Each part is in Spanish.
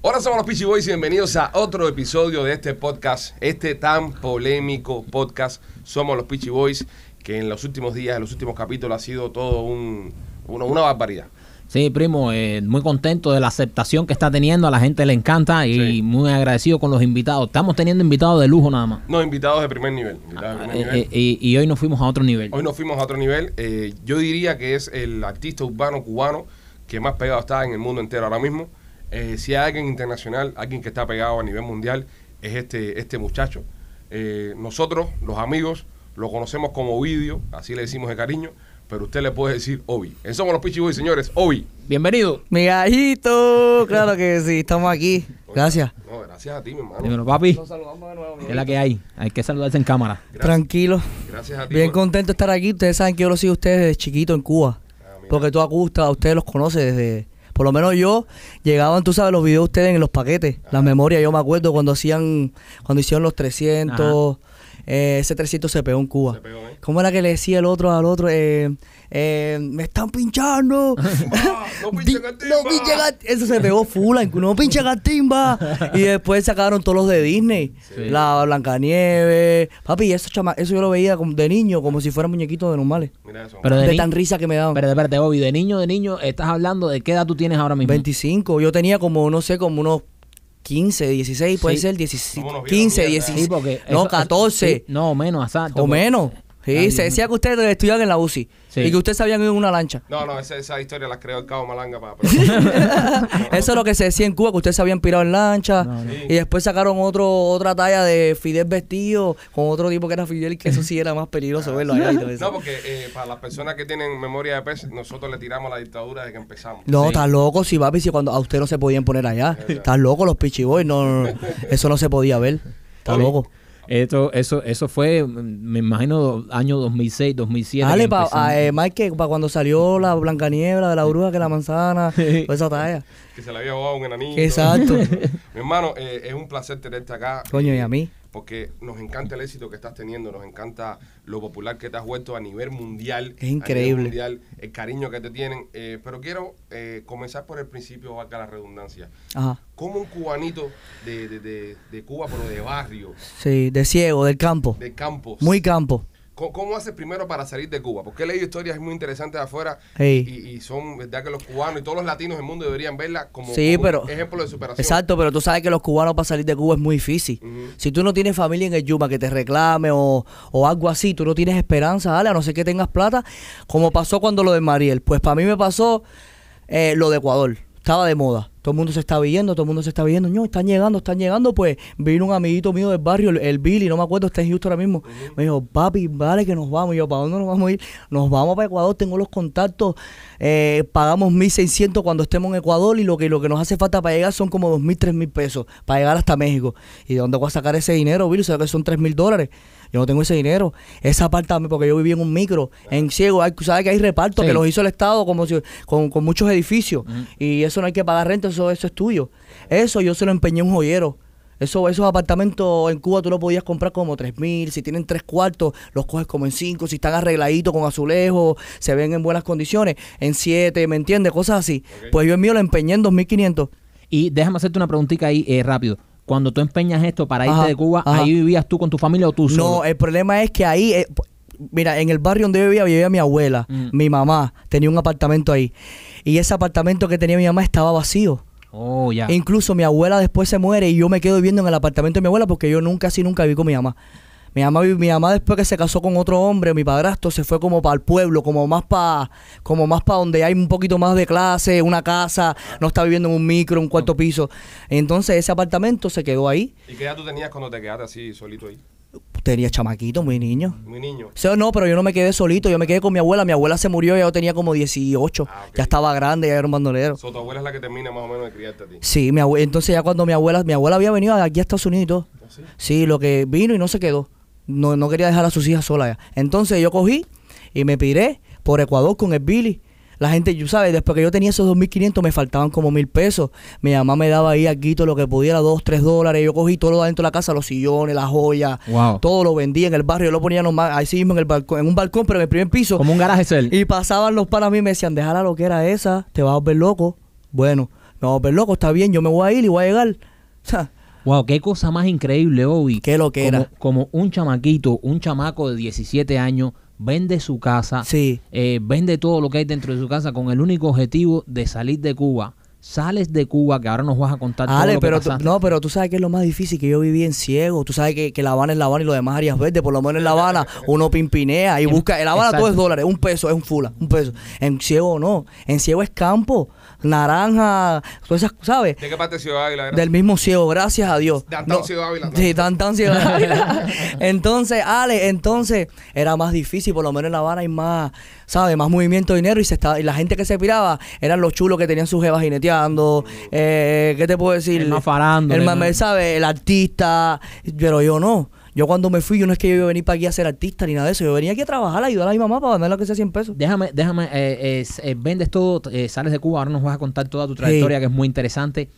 Hola, somos los Peachy Boys y bienvenidos a otro episodio de este podcast, este tan polémico podcast. Somos los Peachy Boys, que en los últimos días, en los últimos capítulos ha sido todo un, una, una barbaridad. Sí, primo, eh, muy contento de la aceptación que está teniendo, a la gente le encanta y Sí. muy agradecido con los invitados. Estamos teniendo invitados de lujo nada más. No, invitados de primer nivel. de primer Eh, nivel. eh, y, y hoy nos fuimos a otro nivel. Hoy nos fuimos a otro nivel. Yo diría que es el artista urbano cubano que más pegado está en el mundo entero ahora mismo. Eh, si hay alguien internacional, alguien que está pegado a nivel mundial, es este, este muchacho. Eh, nosotros, los amigos, lo conocemos como Ovidio, así le decimos de cariño, pero usted le puede decir Ovi. En Somos los Pichi Boys, señores. Ovi. Bienvenido. Mi gallito, claro que sí, estamos aquí. Gracias. No, gracias a ti, mi hermano. Dímelo, papi. saludamos de nuevo. ¿Qué es la que hay? Hay que saludarse en cámara. Gracias, Tranquilo. gracias a ti. Bien por- contento de estar aquí. Ustedes saben que yo los sigo a ustedes desde chiquito en Cuba. Ah. Porque tú Augusta, a ustedes los conoces desde... Por lo menos yo, llegaban, tú sabes, los videos de ustedes en los paquetes. Las memorias, yo me acuerdo cuando hacían, cuando hicieron los 300. Eh, ese 300 se pegó en Cuba. Se pegó, ¿eh? ¿Cómo era que le decía el otro al otro? Eh, eh, me están pinchando. Ah, no pinchen Di- al timba. no Eso se pegó full, no pinchen al timba. Y después sacaron todos los de Disney. Sí. La Blancanieves. Papi, eso, chama, eso yo lo veía como de niño, como si fueran muñequitos de normales. Mira eso. Pero De, tan risa que me daban. Espérate, espérate, Obi, de niño, de niño, estás hablando de qué edad tú tienes ahora mismo. 25. Yo tenía como, no sé, como unos 15, 16, puede Sí. ser, 16, Como unos viejos 15, mierda. 16. Sí, porque no, eso- 14. sí, no, menos, exacto. o menos. Sí, Ay, se decía que ustedes estudiaban en la UCI. Sí. Y que ustedes sabían ir en una lancha. No, no, esa, esa historia la creó el Cabo Malanga para... Eso es lo que se decía en Cuba, que ustedes se habían pirado en lancha. No, no. Y después sacaron otro otra talla de Fidel vestido con otro tipo que era Fidel y que eso sí era más peligroso verlo allá y todo eso. No, porque eh, para las personas que tienen memoria de pez, nosotros le tiramos la dictadura desde que empezamos. No, Sí. estás loco, si papi, si cuando a usted no se podían poner allá. Estás loco los pichiboy, no, no, no. Eso no se podía ver. Estás Oye, loco. Esto, eso, eso fue, mm, me imagino, año 2006, 2007. Dale, pa, a, eh, Mike, para cuando salió la Blancaniebla de la bruja, que la manzana, toda esa talla. Que se le había jugado un enanito. Exacto. Mi hermano, eh, es un placer tenerte acá. Coño, y eh, a mí. Porque nos encanta el éxito que estás teniendo, nos encanta lo popular que te has vuelto a nivel mundial. Es increíble. mundial, el cariño que te tienen. eh, pero quiero eh, comenzar por el principio, valga la redundancia. Ajá. ¿Cómo un cubanito de, de, de, de Cuba, pero de barrio, Sí, de ciego, del campo. de campos, Muy campo. ¿Cómo, haces primero para salir de Cuba? Porque he leído historias muy interesantes de afuera y, y son verdad que los cubanos y todos los latinos del mundo deberían verla como, Sí, como pero- un ejemplo de superación. Exacto, pero tú sabes que los cubanos para salir de Cuba es muy difícil. Si tú no tienes familia en el Yuma que te reclame o, o algo así, tú no tienes esperanza, dale, a no ser que tengas plata, como pasó cuando lo de Mariel. Pues para mí me pasó eh, lo de Ecuador. Estaba de moda. Todo el mundo se está viendo, todo el mundo se está viendo. No, están llegando, están llegando. Pues vino un amiguito mío del barrio, el, el Billy, no me acuerdo, está en Houston ahora mismo. Me dijo, papi, vale que nos vamos. Y yo, ¿para dónde nos vamos a ir? Nos vamos para Ecuador, tengo los contactos. Eh, pagamos 1.600 cuando estemos en Ecuador y lo que, lo que nos hace falta para llegar son como 2.000, 3.000 pesos para llegar hasta México. ¿Y de dónde voy a sacar ese dinero, Billy? ¿Sabes que son 3.000 dólares? Yo no tengo ese dinero. Esa apartamento, porque yo viví en un micro, en ciego. Hay, ¿Sabes que hay repartos Sí. que los hizo el Estado como si- con, con muchos edificios? Y eso no hay que pagar renta, eso, eso es tuyo. Eso yo se lo empeñé a un joyero. Eso, esos apartamentos en Cuba tú lo podías comprar como tres mil, si tienen tres cuartos, los coges como en cinco, si están arregladitos con azulejos, se ven en buenas condiciones, en siete, ¿me entiendes? Cosas así. Pues yo el mío lo empeñé en 2500. Y déjame hacerte una preguntita ahí eh, rápido. Cuando tú empeñas esto para irte Ajá, de Cuba, ajá. ¿ahí vivías tú con tu familia o tú solo? No, el problema es que ahí, eh, mira, en el barrio donde yo vivía, vivía mi abuela, Mm. mi mamá, tenía un apartamento ahí. Y ese apartamento que tenía mi mamá estaba vacío. Oh, ya. Incluso mi abuela después se muere y yo me quedo viviendo en el apartamento de mi abuela porque yo nunca, así nunca viví con mi mamá. Mi mamá, mi mamá después que se casó con otro hombre, mi padrastro, se fue como para el pueblo, como más para como más para donde hay un poquito más de clase, una casa, no está viviendo en un micro, un cuarto piso. Entonces ese apartamento se quedó ahí. ¿Y qué edad tú tenías cuando te quedaste así solito ahí? Tenía chamaquito, muy niño. Muy niño. O sea, no, pero yo no me quedé solito, yo me quedé con mi abuela. Mi abuela se murió, ya yo tenía como 18. Ah. Ya estaba grande, ya era un bandolero. So, tu abuela es la que termina más o menos de criarte a ti. Sí, mi abue- entonces ya cuando mi abuela, mi abuela había venido aquí a Estados Unidos. ¿Ah, sí? Sí, lo que vino y no se quedó. No, no quería dejar a sus hijas solas ya. Entonces yo cogí y me piré por Ecuador con el Billy. La gente, tú sabes, después que yo tenía esos 2.500 me faltaban como mil pesos. Mi mamá me daba ahí algo, lo que pudiera, dos, tres dólares. Yo cogí todo lo dentro de la casa, los sillones, las joyas, Wow. todo lo vendía en el barrio. Yo lo ponía nomás, ahí sí mismo en, el balcón, en un balcón, pero en el primer piso. Como un garaje cel. Y pasaban los para mí y me decían, déjala lo que era esa, te vas a volver loco. Bueno, Me voy a ver loco, está bien, yo me voy a ir y voy a llegar. Wow, qué cosa más increíble, Obi. Qué lo que como, era. Como un chamaquito, un chamaco de 17 años, vende su casa, Sí. eh, vende todo lo que hay dentro de su casa con el único objetivo de salir de Cuba. Sales de Cuba, que ahora nos vas a contar todo Ale, lo que pero tú, no, pero tú sabes que es lo más difícil, que yo viví en ciego. Tú sabes que, que La Habana es La Habana y lo demás áreas verdes. Por lo menos en La Habana uno pimpinea y En- busca. En La Habana todo es dólares, un peso, es un fula, un peso. En ciego no. En ciego es campo, naranja, todas esas, ¿sabes? ¿De qué parte de Ciudad Ávila era? Del mismo ciego, gracias a Dios. Downtown Ciego Ávila, ¿no? Sí, tan Ciego Ávila. entonces, Ale, entonces era más difícil, por lo menos en La Habana hay más, ¿sabes? Más movimiento de dinero y se estaba, y la gente que se piraba eran los chulos que tenían sus jevas jineteando. Eh, ¿Qué te puedo decir? El más farándula, El más, ¿no? ¿sabes? El artista. Pero yo no. Yo cuando me fui, yo no es que yo iba a venir para aquí a ser artista ni nada de eso. Yo venía aquí a trabajar, a ayudar a mi mamá para ganar lo que sea 100 pesos. Déjame, déjame, eh, eh, eh, vendes todo, eh, sales de Cuba, ahora nos vas a contar toda tu trayectoria que es muy interesante.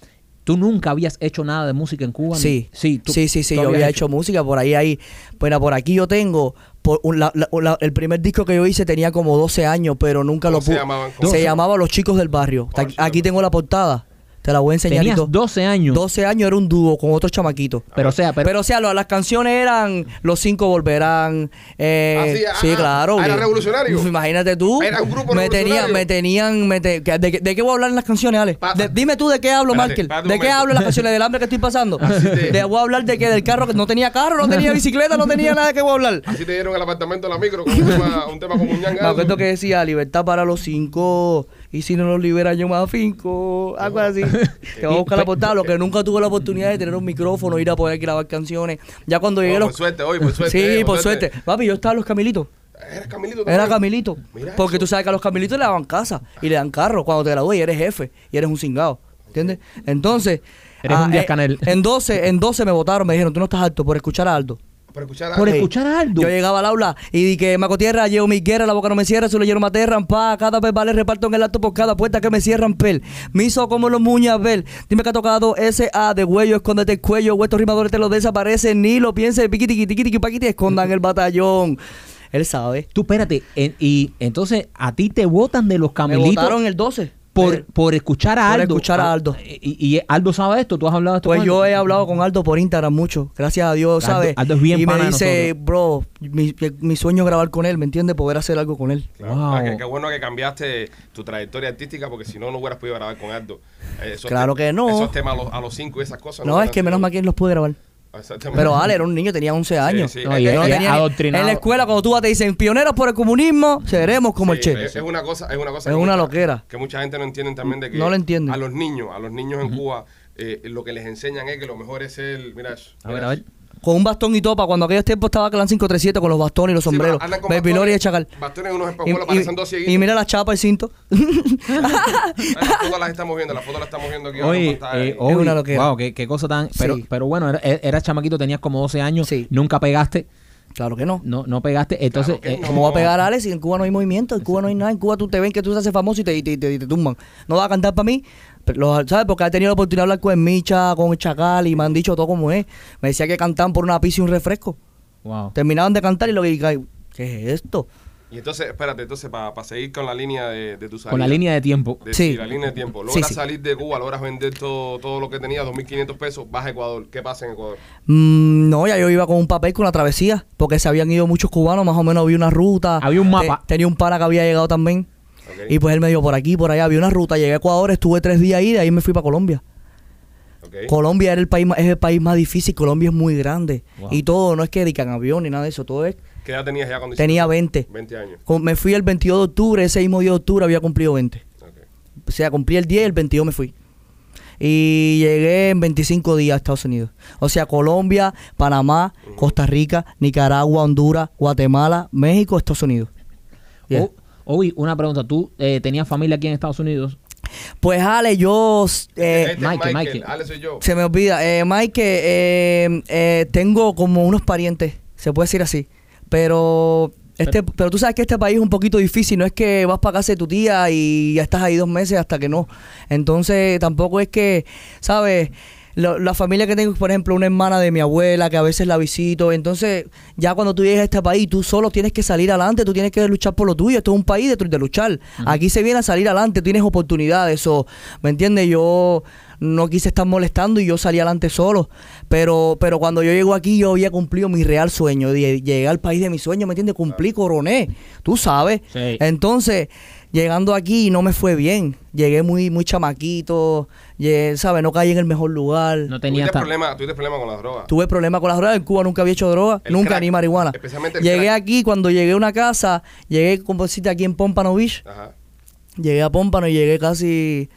¿Tú nunca habías hecho nada de música en Cuba? Sí, sí, tú- sí, sí, sí, yo había hecho música por ahí, ahí. Bueno, por aquí yo tengo, por un- la- la- la- el primer disco que yo hice tenía como 12 años, pero nunca ¿Cómo lo se pude. llamaban? Se ¿Cómo se- llamaba Los Chicos del Barrio. Oh, Aquí- tengo la portada, te la voy a enseñar. Tenías todo. 12 años. 12 años era un dúo con otros chamaquitos. Pero o sea, pero, Pero, o sea, lo- las canciones eran Los Cinco Volverán. Eh, Ah, sí, ah, sí, ah, claro. ah, era revolucionario. Uf, Imagínate tú. Era un grupo me revolucionario. tenían, me tenían, me te- que- de, de qué voy a hablar en las canciones, Ale? De- dime tú de qué hablo, Espérate, Markel. ¿De qué hablo en las canciones? ¿Del hambre que estoy pasando? Así te- De, voy a hablar de qué? Del carro que no tenía carro, no tenía bicicleta, no tenía nada de qué voy a hablar. Así te dieron el apartamento de la micro con un tema, un tema como un Me acuerdo que decía libertad para los cinco y si no los liberan yo más finco, algo así. Te voy a buscar la portada, lo que nunca tuve la oportunidad de tener un micrófono, ir a poder grabar canciones. Ya cuando llegué Oh, los... por suerte, hoy, por suerte. Sí, eh, por suerte. Papi, yo estaba en los Camilitos. Eres Camilito Era también? Camilito. Mira Porque eso. tú sabes que a los Camilitos le daban casa y le dan carro cuando te gradúas y eres jefe y eres un cingado. ¿Entiendes? Entonces. Eres un Díaz eh, Canel. En 12, en 12 me votaron, me dijeron, tú no estás alto por escuchar a Aldo. Por escuchar Por a... Ey, escuchar a Aldo. Yo llegaba al aula y di que Maco Tierra, llevo mi guerra, la boca no me cierra, solo lleno materran, pa, cada vez vale reparto en el acto por cada puerta que me cierran, pel. Me hizo como los muñas, ver. Dime que ha tocado S.A. de huello, escóndete el cuello, o estos rimadores te lo desaparecen, ni lo pienses, piquiti, tiqui, tiqui, paquiti, escondan el batallón. Él sabe. Tú, espérate, en- y entonces a ti te votan de los Me camelitos votaron el 12. Por, Eh, por escuchar a por Aldo. escuchar a Aldo. Y, y Aldo sabe esto, tú has hablado de esto. Pues con yo he hablado con Aldo por Instagram mucho, gracias a Dios, Aldo- ¿sabes? Aldo es bien y me dice, bro, mi, mi sueño es grabar con él, ¿me entiendes? Poder hacer algo con él. Claro. Wow. Ah, qué bueno que cambiaste tu trayectoria artística porque si no, no hubieras podido grabar con Aldo. Eh, esos Claro que no. Esos temas a los, a los cinco y esas cosas. No, es que menos mal que él los puede grabar. Exactamente. Pero Ale era un niño, tenía 11 años. sí. No, Es y que- él- No él tenía ni- adoctrinado. En la escuela, cuando tú vas, te dicen pioneros por el comunismo, seremos como el Che. Es, es una cosa, es una cosa Es que una mucha- loquera. Que mucha gente no entiende también de que No lo entienden. a los niños, a los niños en Cuba, eh, lo que les enseñan es que lo mejor es el, mira eso. A ver, a ver. Con un bastón y topa, cuando aquellos tiempos estaba Clan 537 con los bastones y los Sí, sombreros. andan con Baby bastones- Lori y el Chacal. Bastones y unos Y, espejuelos y- parecen dos cieguitos. y mira la chapa, el cinto. Las fotos las estamos viendo, las fotos las estamos viendo aquí Oye, eh, Es oye, una loquera. wow, qué, qué cosa tan... Pero, Sí. pero bueno, era, eras chamaquito, tenías como 12 años, Sí. nunca pegaste, Claro que no. no, no pegaste, entonces... Claro eh, no. ¿Cómo va a pegar Alex si en Cuba no hay movimiento? En Cuba no hay nada. En Cuba tú te ven que tú te haces famoso y te, y te, y te- y te tumban. No vas a cantar para mí. ¿Sabes? Porque he tenido la oportunidad de hablar con el Micha, con el Chacal y me han dicho todo como es. Me decía que cantaban por una pizza y un refresco. wow. Terminaban de cantar y lo que ¿qué es esto? Y entonces, espérate, entonces para seguir con la línea de, de tu salida. Con la línea de tiempo. de, Sí. sí, la línea de tiempo. Logras sí. salir de Cuba, logras vender todo, todo lo que tenías, 2.500 pesos, vas a Ecuador. ¿Qué pasa en Ecuador? Mm, no, ya yo iba con un papel con la travesía, porque se habían ido muchos cubanos, más o menos había una ruta. Había un mapa. Te- tenía un pana que había llegado también. Y pues él me dijo, por aquí, por allá, había una ruta. Llegué a Ecuador, estuve tres días ahí, de ahí me fui para Colombia. Colombia era el país, más- es el país más difícil, Colombia es muy grande. Wow. Y todo, no es que dedican avión ni nada de eso, todo es... ¿Qué edad tenías ya cuando Tenía hiciste? 20. 20 años. Con- Me fui el 22 de octubre, ese mismo día de octubre había cumplido 20. Ok. O sea, cumplí el 10 y el 22 me fui. Y llegué en 25 días a Estados Unidos. O sea, Colombia, Panamá, Costa Rica, Nicaragua, Honduras, Guatemala, México, Estados Unidos. Yeah. O- Obi, una pregunta, ¿tú eh, tenías familia aquí en Estados Unidos? Pues Ale, yo... eh, Este es Michael, Michael, Michael. Ale soy yo. se me olvida. Eh, Mike, eh, eh, tengo como unos parientes, se puede decir así. Pero... Este, pero tú sabes que este país es un poquito difícil, no es que vas para casa de tu tía y ya estás ahí dos meses hasta que no. Entonces tampoco es que, ¿sabes? Lo- la familia que tengo, por ejemplo, una hermana de mi abuela que a veces la visito. Entonces, ya cuando tú llegas a este país, tú solo tienes que salir adelante, tú tienes que luchar por lo tuyo. Esto es un país de, de luchar. Aquí se viene a salir adelante, tienes oportunidades. O, ¿Me entiendes? Yo no quise estar molestando y yo salí adelante solo. Pero, pero cuando yo llego aquí, yo había cumplido mi real sueño. Llegué al país de mis sueños, ¿me entiendes? Cumplí, coroné. Tú sabes. Sí. Entonces, llegando aquí no me fue bien. Llegué muy, muy chamaquito, llegué, ¿sabes? No caí en el mejor lugar. No tenía ¿Tuviste tan- problemas tuviste problemas con las drogas? Tuve problemas con las drogas. En Cuba nunca había hecho droga, El nunca crack, ni marihuana. especialmente el Llegué crack. aquí, cuando llegué a una casa, llegué, como decirte, aquí en Pompano Beach. Ajá. Llegué a Pompano y llegué casi.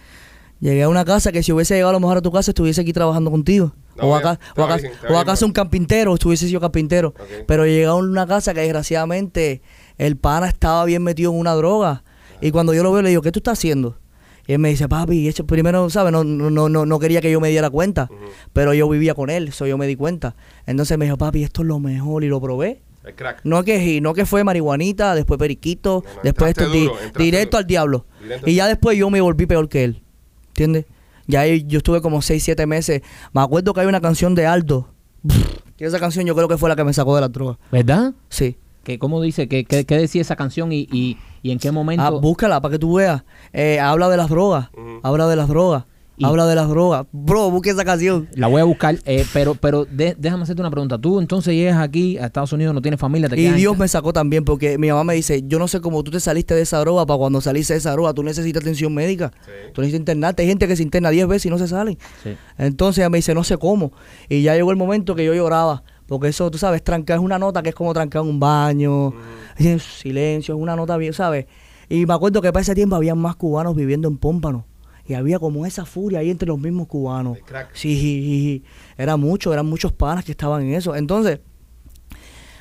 Llegué a una casa que si hubiese llegado a lo mejor a tu casa, estuviese aquí trabajando contigo. No, o acá, o acá, bien, o bro. un carpintero, estuviese sido carpintero. Pero llegué a una casa que desgraciadamente el pana estaba bien metido en una droga. Y cuando yo lo veo, le digo, ¿qué tú estás haciendo? Y él me dice, papi, eso primero, ¿sabes? No, no, no, no, no quería que yo me diera cuenta. Pero yo vivía con él, eso yo me di cuenta. Entonces me dijo, papi, esto es lo mejor. Y lo probé. El crack. No que, no que fue marihuanita, después periquito, No, no, después esto, duro, directo duro. al diablo. Directo y ya después yo me volví peor que él. ¿Entiendes? Ya ahí yo estuve como 6, 7 meses. Me acuerdo que hay una canción de Aldo. Que esa canción yo creo que fue la que me sacó de la droga. ¿Verdad? Sí. que ¿Cómo dice? ¿Qué, qué, qué decía esa canción y, y, y en qué momento? Ah, búscala para que tú veas. Eh, habla de las drogas. Habla de las drogas. Y- Habla de las drogas. Bro, busque esa canción. La voy a buscar, eh, pero pero de- déjame hacerte una pregunta. Tú entonces llegas aquí a Estados Unidos, no tienes familia, te Y quedas Dios me sacó también porque mi mamá me dice, yo no sé cómo tú te saliste de esa droga para cuando saliste de esa droga, tú necesitas atención médica, Sí. tú necesitas internarte. Hay gente que se interna 10 veces y no se salen. Sí. Entonces ella me dice, no sé cómo. Y ya llegó el momento que yo lloraba. Porque eso, tú sabes, trancar es una nota que es como trancar un baño. Es silencio, es una nota bien, ¿sabes? Y me acuerdo que para ese tiempo había más cubanos viviendo en Pómpano. Y había como esa furia ahí entre los mismos cubanos. El crack. Sí, era mucho, eran muchos panas que estaban en eso. Entonces,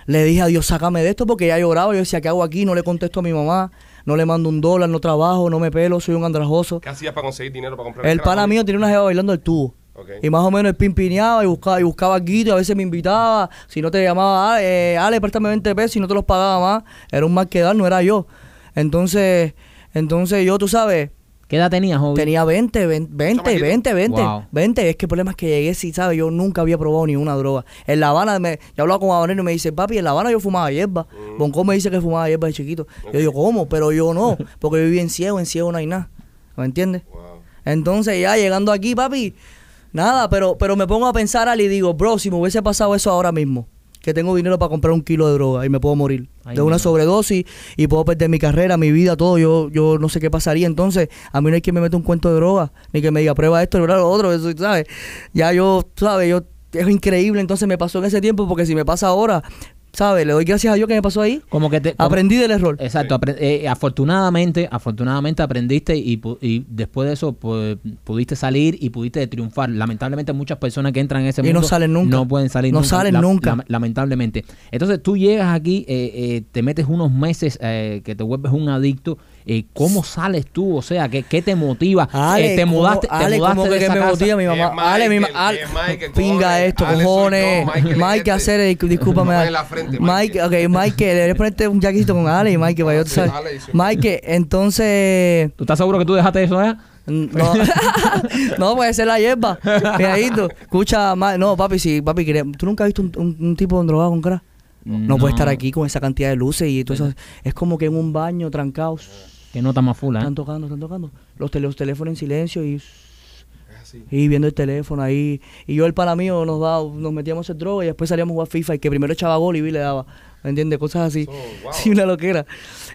le dije a Dios, sácame de esto porque ya lloraba. Yo decía, ¿qué hago aquí? No le contesto a mi mamá, no le mando un dólar, no trabajo, no me pelo, soy un andrajoso. ¿Qué hacías para conseguir dinero para comprar El pana mío tenía una jeva bailando el tubo. Y más o menos pimpineaba y buscaba, y buscaba guito, y a veces me invitaba. Si no te llamaba, Ale, eh, Ale, préstame 20 pesos y no te los pagaba más. Era un mal quedar, no era yo. Entonces, entonces yo, tú sabes, ¿Qué edad tenías, joven? tenía 20, 20, 20, Chamaquito. 20, 20, Wow. 20. Es que el problema es que llegué, sí, ¿sabes? Yo nunca había probado ni una droga. En La Habana, me, yo hablaba con Habanero y me dice, papi, en La Habana yo fumaba hierba. Bonco me dice que fumaba hierba de chiquito. Yo digo, ¿cómo? Pero yo no, porque yo viví en ciego, en ciego no hay nada. ¿Me entiendes? Wow. Entonces ya llegando aquí, papi, nada, pero, pero me pongo a pensar Ali, y digo, bro, si me hubiese pasado eso ahora mismo, que tengo dinero para comprar un kilo de droga y me puedo morir Ay, de una sobredosis y puedo perder mi carrera, mi vida, todo, yo, yo no sé qué pasaría. Entonces, a mí no hay quien me meta un cuento de droga, ni que me diga prueba esto, prueba lo otro, eso, ¿sabes? Ya yo, ¿sabes? Yo, es increíble, entonces me pasó en ese tiempo, porque si me pasa ahora, ¿sabes? Le doy gracias a Dios que me pasó ahí. Como que te... como- Aprendí del error. Exacto, apre- eh, afortunadamente, afortunadamente aprendiste y, y después de eso pues, pudiste salir y pudiste triunfar. Lamentablemente muchas personas que entran en ese Y no mundo salen nunca. no pueden salir No nunca. salen nunca. lame- lamentablemente. Entonces tú llegas aquí, eh, eh, te metes unos meses eh, que te vuelves un adicto. Eh, ¿Cómo sales tú? O sea, ¿qué, qué te motiva? Ale, Eh, te ¿cómo- mudaste, te Ale, mudaste ¿cómo de que, esa me casa. motiva mi mamá? Es Ale, mi ma- Michael, Ale, es Michael, pinga cojones. esto, Ale cojones. yo, Mike, este. hacer, eh, discúlpame. No Ale. en la frente, Mike, Michael. ok, Mike, deberías ponerte un jaquecito con Ale y Mike, para yo, Sí, sabes. Mike, entonces... ¿Tú estás seguro que tú dejaste eso allá? No, no puede ser la hierba. Cuidadito. Escucha, Ma- no, papi, sí, papi, ¿tú nunca has visto un, un, un tipo drogado con crack? No, puede estar aquí con esa cantidad de luces y todo eso. Es como que en un baño, trancados. Que nota más full, ¿eh? Están tocando, están tocando. Los, tele- los teléfonos en silencio y, y viendo el teléfono ahí. Y yo, el pana mío, nos, da, nos metíamos en droga y después salíamos a jugar FIFA y que primero echaba gol y vi le daba. ¿Me entiendes? Cosas así. Oh, wow. Sí, una loquera.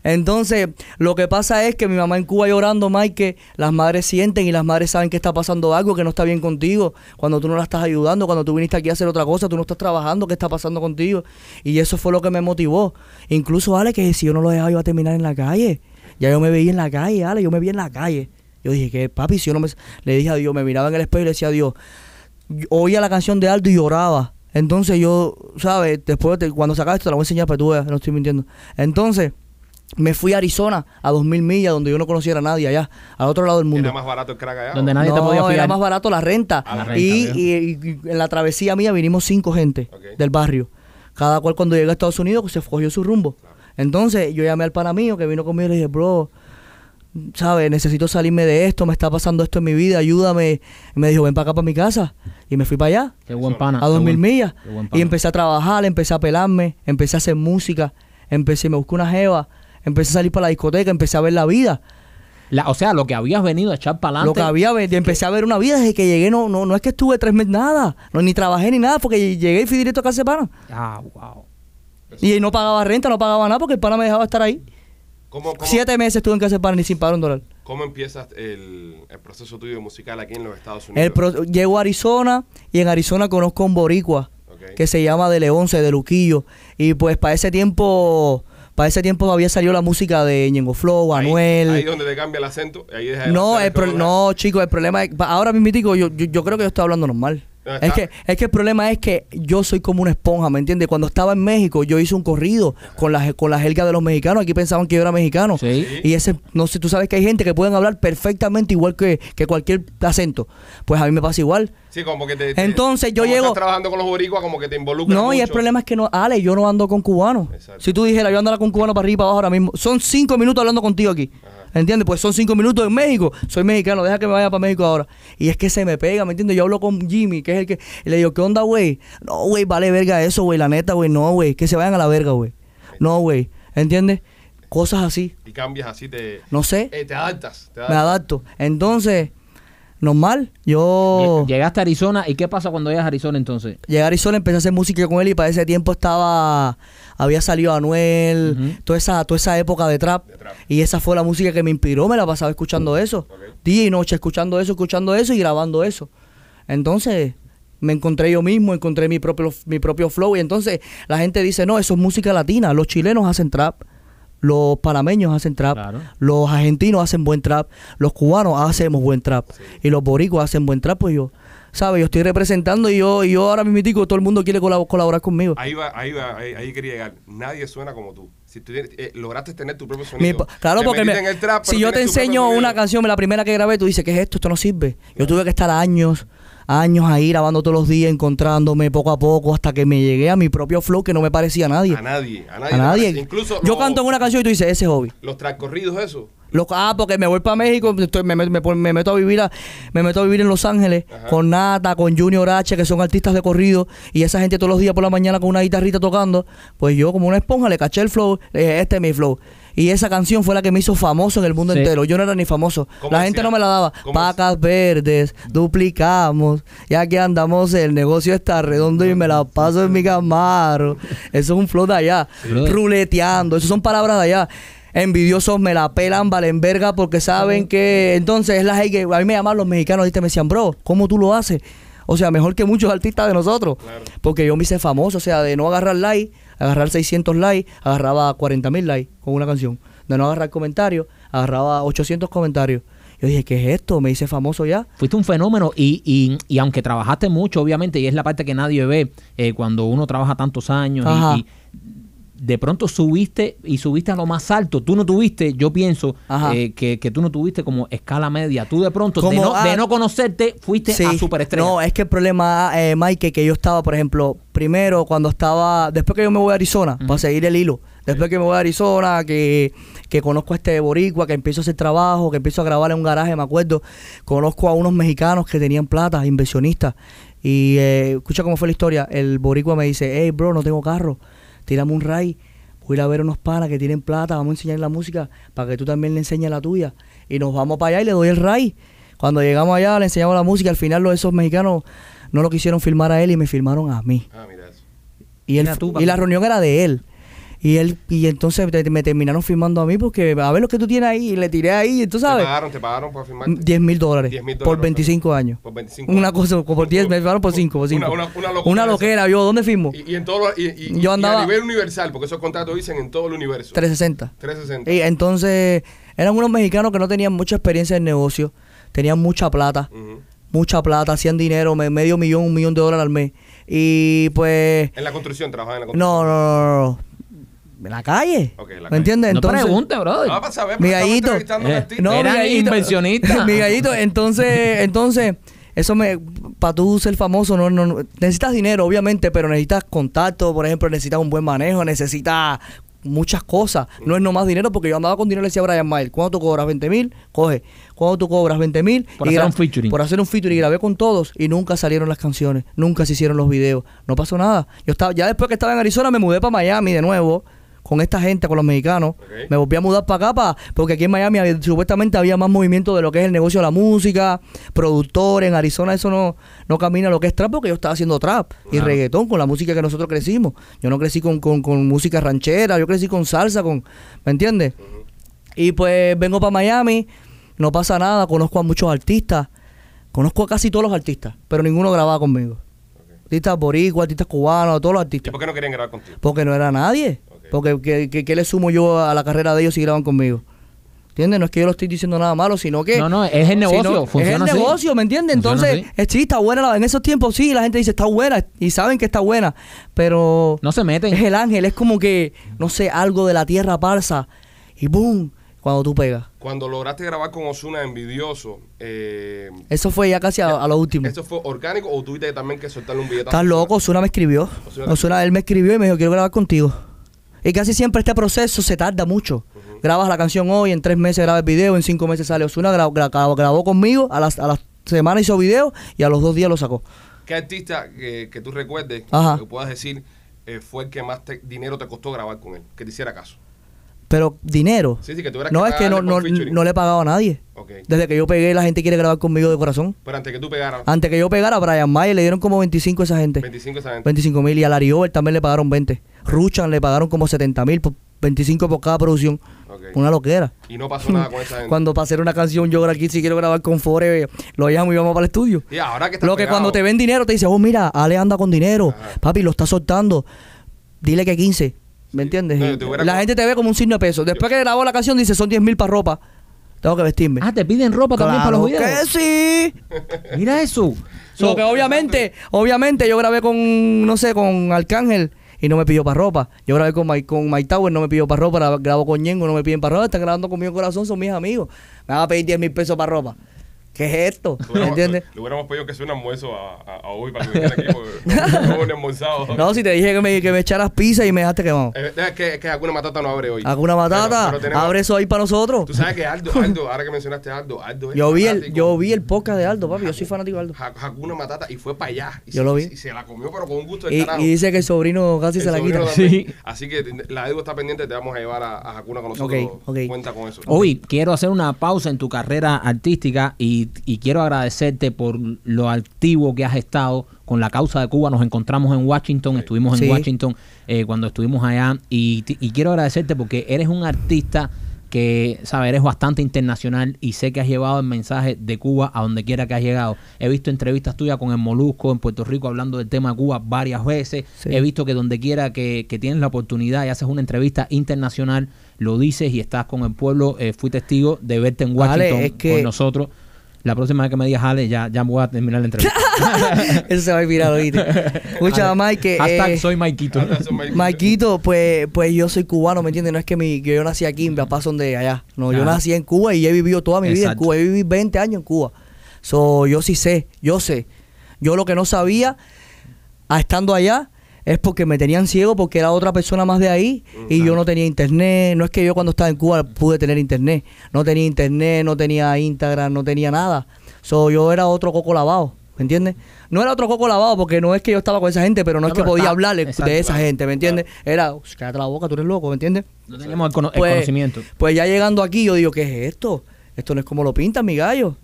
Entonces, lo que pasa es que mi mamá en Cuba llorando, Mike, que las madres sienten y las madres saben que está pasando algo, que no está bien contigo. Cuando tú no la estás ayudando, cuando tú viniste aquí a hacer otra cosa, tú no estás trabajando, ¿qué está pasando contigo? Y eso fue lo que me motivó. Incluso, Ale, que si yo no lo dejaba, iba a terminar en la calle. Ya yo me veía en la calle, Ale, yo me vi en la calle. Yo dije, que papi, si yo no me... Le dije a Dios, me miraba en el espejo y le decía a Dios, oía la canción de Aldo y lloraba. Entonces yo, ¿sabes? Después, de- cuando se acabe esto, te la voy a enseñar para que tú veas, no estoy mintiendo. Entonces, me fui a Arizona, a 2000 millas, donde yo no conociera a nadie allá, al otro lado del mundo. Era más barato el crack allá. Donde nadie te no, podía fiar. era más barato la renta. Ah, la renta, y, y- y en la travesía mía vinimos cinco gente Ok. del barrio. Cada cual cuando llega a Estados Unidos pues, se cogió su rumbo. Entonces yo llamé al pana mío que vino conmigo y le dije, bro, ¿sabes? Necesito salirme de esto, me está pasando esto en mi vida, ayúdame. Y me dijo, ven para acá para mi casa. Y me fui para allá, Qué buen pana. a 2000 buen- millas. qué buen Y empecé a trabajar, empecé a pelarme, empecé a hacer música, empecé, me busqué una jeva, empecé a salir para la discoteca, empecé a ver la vida. La- o sea, lo que habías venido a echar para adelante. Lo que había, ve- empecé a ver una vida desde que llegué, no, no, no es que estuve tres meses, nada, no, ni trabajé ni nada, porque llegué y fui directo a casa de pana. Ah, wow. Y no pagaba renta, no pagaba nada porque el pana me dejaba estar ahí. ¿Cómo, cómo, Siete meses estuve en casa de pana ni sin pagar un dólar. cómo empiezas el, el proceso tuyo musical aquí en los Estados Unidos? El pro- llego a Arizona y en Arizona conozco a un boricua que se llama De Leonce, de Luquillo. Y pues para ese tiempo, para ese tiempo había salido la música de Ñengo Flow, Ahí- Anuel. Ahí, donde te cambia el acento. Ahí deja de no, el pro- no, chicos, el problema es, ahora mismo yo, yo, yo creo que yo estoy hablando normal. Ah, Es que, es que el problema es que yo soy como una esponja, ¿me entiendes? Cuando estaba en México, yo hice un corrido con la, con la jerga de los mexicanos. Aquí pensaban que yo era mexicano. Sí. Y ese, no sé, tú sabes que hay gente que pueden hablar perfectamente igual que, que cualquier acento. Pues a mí me pasa igual. Sí, como que te. te- Entonces, yo como llego- Estás trabajando con los boricuas, como que te involucras. No, y el problema es que no, Ale, yo no ando con cubanos. Exacto. Si tú dijeras, yo ando con cubanos para arriba y para abajo ahora mismo. Son cinco minutos hablando contigo aquí. ¿Entiendes? Pues son cinco minutos en México. Soy mexicano, deja que me vaya para México ahora. Y es que se me pega, ¿me entiendes? Yo hablo con Jimmy, que es el que. Y le digo, ¿qué onda, güey? No, güey, vale verga eso, güey. La neta, güey, no, güey. Que se vayan a la verga, güey. No, güey. ¿Entiendes? Cosas así. Y cambias así, te. No sé. eh, te adaptas. Te Me adaptas. adapto. Entonces, normal. Yo. Llegaste a Arizona. ¿Y qué pasa cuando llegas a Arizona entonces? Llegué a Arizona, empecé a hacer música con él y para ese tiempo estaba, había salido Anuel, Ujú. toda esa, toda esa época de trap. De trap. Y esa fue la música que me inspiró, me la pasaba escuchando eso. Día y noche escuchando eso, escuchando eso y grabando eso. Entonces, me encontré yo mismo, encontré mi propio, mi propio flow. Y entonces la gente dice, no, eso es música latina. Los chilenos hacen trap, los panameños hacen trap, Claro. los argentinos hacen buen trap, los cubanos hacemos buen trap. Y los boricuas hacen buen trap, pues yo, ¿sabes? Yo estoy representando y yo, y yo ahora mismo todo el mundo quiere colab- colaborar conmigo. Ahí va, ahí va, ahí, ahí quería llegar. Nadie suena como tú. Si tú tienes- eh, lograste tener tu propio sonido. claro, te porque me- metiste en el trap, si yo te enseño una canción, la primera que grabé, tú dices, ¿qué es esto? Esto no sirve. Yo tuve que estar años, años ahí grabando todos los días, encontrándome poco a poco, hasta que me llegué a mi propio flow que no me parecía a nadie. A nadie, a nadie. A nadie. Incluso yo los- canto en una canción y tú dices, ese es hobby. Los transcorridos, eso. Ah, porque me voy para México, estoy- me, me- me meto a vivir a, me meto a vivir en Los Ángeles Ajá. con Nata, con Junior H, que son artistas de corrido, y esa gente todos los días por la mañana con una guitarrita tocando, pues yo como una esponja le caché el flow, le dije, este es mi flow. Y esa canción fue la que me hizo famoso en el mundo Sí. entero. Yo no era ni famoso. ¿Cómo La gente decía? no me la daba. ¿Cómo Pacas verdes, duplicamos. Ya que andamos, el negocio está redondo y me la paso en mi camaro. Eso es un flow de allá. Ruleteando. Esas son palabras de allá. Envidiosos me la pelan, valen verga porque saben que. Entonces es la gente que. A mí me llaman los mexicanos y me decían, bro, ¿cómo tú lo haces? O sea, mejor que muchos artistas de nosotros. Claro. Porque yo me hice famoso. O sea, de no agarrar like, agarrar 600 likes, agarraba 40 mil likes con una canción. De no agarrar comentarios, agarraba 800 comentarios. Yo dije, ¿qué es esto? Me hice famoso ya. Fuiste un fenómeno y, y, y aunque trabajaste mucho, obviamente, y es la parte que nadie ve eh, cuando uno trabaja tantos años y- de pronto subiste y subiste a lo más alto. Tú no tuviste, yo pienso, eh, que, que tú no tuviste como escala media. Tú de pronto, de no, de no conocerte, fuiste a superestrella. No, es que el problema, eh, Mike, que yo estaba, por ejemplo, primero cuando estaba, después que yo me voy a Arizona, para seguir el hilo, después que me voy a Arizona, que, que conozco a este boricua, que empiezo a hacer trabajo, que empiezo a grabar en un garaje, me acuerdo, conozco a unos mexicanos que tenían plata, inversionistas, y eh, escucha cómo fue la historia, el boricua me dice, hey, bro, no tengo carro, tírame un ray. Voy a ir a ver unos panas que tienen plata, vamos a enseñar la música para que tú también le enseñes la tuya. Y nos vamos para allá y le doy el ray. Cuando llegamos allá le enseñamos la música, al final los esos mexicanos no lo quisieron filmar a él y me filmaron a mí. Ah, mira eso. Y, él, Mira tú, y la reunión era de él. Y él y entonces te- me terminaron filmando a mí porque a ver lo que tú tienes ahí y le tiré ahí, tú ¿Te sabes. pagaron, te pagaron por filmar? 10 mil dólares 10 mil por dólares, 25 años. Por 25 Una años. cosa, por 10, me filmaron por 5, por 5. Una, una, una locura. Una esa. loquera, yo, ¿dónde firmo? Y, y en todo lo- y, y- Yo y andaba- a nivel universal, porque esos contratos dicen en todo el universo. 360. 360. Y entonces eran unos mexicanos que no tenían mucha experiencia en negocio, tenían mucha plata, Ujú. mucha plata, hacían dinero, me- medio millón, un millón de dólares al mes. Y pues, En la construcción, trabajaban en la construcción. no, no, no, no, no. En la calle. Ok, en la ¿Me entiendes? no Entonces, pregunte, brother. Ah, para saber, Mi gallito. Eh. No, Eran mi gallito. inversionistas. mi gallito, entonces, entonces, eso me, para tú ser famoso, no, no, no- necesitas dinero, obviamente, pero necesitas contacto, por ejemplo, necesitas un buen manejo, necesitas muchas cosas. No es nomás dinero, porque yo andaba con dinero y le decía a Brian Mayer, ¿cuándo tú cobras 20 mil? Coge. ¿Cuándo tú cobras 20 mil? Por hacer un featuring. Por hacer un featuring y grabé con todos y nunca salieron las canciones, nunca se hicieron los videos. No pasó nada. Yo estaba, ya después que estaba en Arizona me mudé para Miami de nuevo con esta gente, con los mexicanos. Me volví a mudar para acá, porque aquí en Miami supuestamente había más movimiento de lo que es el negocio de la música, productores. En Arizona eso no, no camina lo que es trap, porque yo estaba haciendo trap y reggaetón con la música que nosotros crecimos. Yo no crecí con, con, con música ranchera, yo crecí con salsa, con ¿me entiendes? Y pues vengo para Miami, no pasa nada, conozco a muchos artistas, conozco a casi todos los artistas, pero ninguno grababa conmigo. Artistas boricuas, artistas cubanos, todos los ¿Y artistas. por qué no querían grabar contigo? Porque no era nadie. Porque ¿qué, qué, qué le sumo yo a la carrera de ellos si graban conmigo? ¿Entiendes? No es que yo lo estoy diciendo nada malo, sino que... No, no, es el negocio, sino- funciona Es el así. negocio, ¿me entiendes? Entonces, así. sí, está buena. la- en esos tiempos, sí, la gente dice, está buena. Y saben que está buena. Pero No se meten. es el ángel, es como que, no sé, algo de la tierra parsa. Y boom, cuando tú pegas. Cuando lograste grabar con Osuna Envidioso, eh, Eso fue ya casi a, a lo último. ¿esto fue orgánico o tuviste también que soltarle un billetazo? Estás loco, Osuna me escribió. Ozuna- Osuna, él me escribió y me dijo, quiero grabar contigo. Y casi siempre este proceso se tarda mucho. Grabas la canción hoy, en tres meses grabas el video, en cinco meses sale. Osuna gra- gra- grabó, grabó conmigo, a las, a las semanas hizo video y a los dos días lo sacó. ¿Qué artista que, que tú recuerdes, Ajá. que puedas decir, eh, fue el que más te- dinero te costó grabar con él? Que te hiciera caso. Pero dinero. Sí, sí, que no, que es que no, no, no le he pagado a nadie. Desde que yo pegué, la gente quiere grabar conmigo de corazón. Pero antes que tú pegaras Antes que yo pegara a Brian Mayer, le dieron como 25 a esa gente. 25 esa gente. 25 mil. Y a Larry Over también le pagaron 20. Ruchan le pagaron como 70 mil, 25 por cada producción. Una loquera. Y no pasó nada con esa gente. Cuando hacer una canción, yo aquí si quiero grabar con Fore, lo llamo y vamos para el estudio. Y ahora que estás Lo que pegado, cuando te ven dinero te dice, oh mira, Ale anda con dinero, Ajá. papi, lo está soltando. Dile que 15. ¿Me entiendes? No, Y yo te hubiera la gente te ve como un signo de peso. Después que grabó la canción, dice, son 10 mil para ropa. Tengo que vestirme. Ah, te piden ropa también para los videos. que sí. Mira eso. So, que obviamente, obviamente yo grabé con, no sé, con Arcángel y no me pidió para ropa. Yo grabé con Mike, con Mike Tower, no me pidió para ropa. Gra- Grabo con Ñengo, no me piden para ropa. Están grabando conmigo corazón, son mis amigos. Me van a pedir 10 mil pesos para ropa. ¿Qué es esto? Le ¿Me hubiéramos- entiendes? Le hubiéramos pedido que sea un almuerzo a, a, a hoy para que viniera aquí. Porque no, no, ni almorzado. No, si te dije que me, que me echaras pizza y me dejaste quemado. Eh, Es que, es que Hakuna Matata no abre hoy. Hakuna Matata, Pero- pero tenemos- abre eso ahí para nosotros. Tú sabes que Aldo, Aldo, ahora que mencionaste a Aldo, Aldo es Yo vi, el, yo vi el podcast de Aldo, papi. Yo soy fanático de Aldo. Ha- Hakuna Matata y fue para allá. Y Yo se, lo vi. Y se la comió, pero con un gusto de Y, carajo. y dice que el sobrino casi El se la quita. también. Sí. Así que la Edu está pendiente, te vamos a llevar a, a Hakuna con nosotros. Ok, ok. Cuenta con eso. Hoy quiero hacer una pausa en tu carrera artística y, y quiero agradecerte por lo activo que has estado con la causa de Cuba. Nos encontramos en Washington, estuvimos en Sí. Washington eh, cuando estuvimos allá y, ti- y quiero agradecerte porque eres un artista que, sabes, eres bastante internacional y sé que has llevado el mensaje de Cuba a donde quiera que has llegado. He visto entrevistas tuyas con el Molusco en Puerto Rico hablando del tema de Cuba varias veces. Sí. He visto que donde quiera que, que tienes la oportunidad y haces una entrevista internacional, lo dices y estás con el pueblo. Eh, fui testigo de verte en Ale, Washington es que- con nosotros. La próxima vez que me digas, Ale, ya, ya voy a terminar la entrevista. Eso se va a virar ahorita. Escucha, Mike, que... Hashtag eh, soy Maikito. Maikito, pues, pues yo soy cubano, ¿me entiendes? No es que, mi, que yo nací aquí, mis papás son de allá. No, yo nací en Cuba y he vivido toda mi vida en. Cuba. He vivido 20 años en Cuba. So, yo sí sé, yo sé. Yo lo que no sabía, a estando allá, es porque me tenían ciego porque era otra persona más de ahí y yo no tenía internet. No es que yo cuando estaba en Cuba pude tener internet. No tenía internet, no tenía Instagram, no tenía nada. So, yo era otro coco lavado. ¿Me entiendes? No era otro coco lavado porque no es que yo estaba con esa gente, pero no, No, es que podía está- hablarle exacto, de esa claro, gente, ¿me entiendes? Era, "Ush, cállate la boca, tú eres loco, ¿me entiendes? No tenemos el, el Pues- conocimiento. Pues ya llegando aquí, yo digo, ¿qué es esto? Esto no es como lo pintan, mi gallo.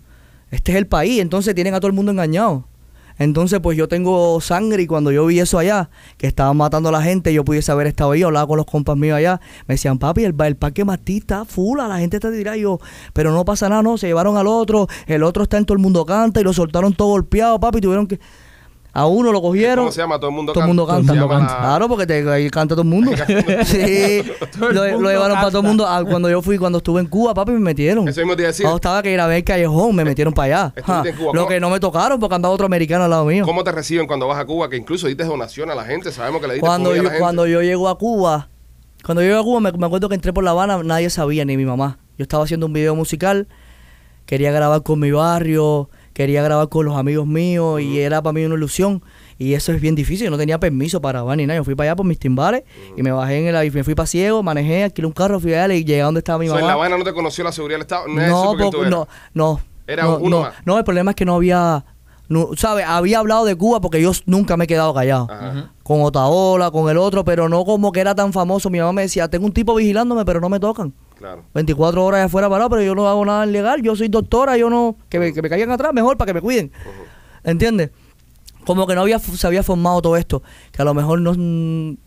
Este es el país, entonces tienen a todo el mundo engañado. Entonces, pues yo tengo sangre y cuando yo vi eso allá, que estaban matando a la gente, yo pudiese haber estado ahí, hablaba con los compas míos allá, me decían, papi, el, el parque Martí está full, la gente te dirá yo, pero no pasa nada, no, se llevaron al otro, el otro está en todo el mundo canta y lo soltaron todo golpeado, papi, tuvieron que... A uno lo cogieron. ¿Cómo se llama? Todo el mundo Todo el mundo Todo el canta. mundo canta. Claro, porque te, ahí canta todo el mundo. sí. Todo el Lo, mundo lo llevaron para todo el canta. mundo. Ah, Cuando yo fui, cuando estuve en Cuba, papi, me metieron. Eso mismo te iba a decir. Cuando estaba que grabé el callejón, me metieron para allá. Estuviste Ja. en Cuba, Lo que no me tocaron porque andaba otro americano al lado mío. ¿Cómo te reciben cuando vas a Cuba? Que incluso diste donación a la gente. Sabemos que le diste Cuando comida a yo, la gente. cuando yo llego a Cuba, cuando yo llego a Cuba, me, me acuerdo que entré por La Habana, nadie sabía, ni mi mamá. Yo estaba haciendo un video musical, quería grabar con mi barrio, quería grabar con los amigos míos y era para mí una ilusión. Y eso es bien difícil, yo no tenía permiso para grabar ni nada. Yo fui para allá por mis timbales y me bajé en el y me fui para ciego, manejé, alquilé un carro, fui allá y llegué a donde estaba mi O sea, en La mamá. Habana no te conoció la seguridad del Estado. No, No, no, no. Era no, uno no, más. no, el problema es que no había, no, ¿sabes? Había hablado de Cuba porque yo nunca me he quedado callado. Ajá. Con Otaola, con el otro, pero no como que era tan famoso. Mi mamá me decía, tengo un tipo vigilándome, pero no me tocan. Claro. 24 horas afuera parado, pero yo no hago nada ilegal. Yo soy doctora, yo no. Que me, que me caigan atrás, mejor para que me cuiden. ¿Entiendes? Como que no había, se había formado todo esto. Que a lo mejor no.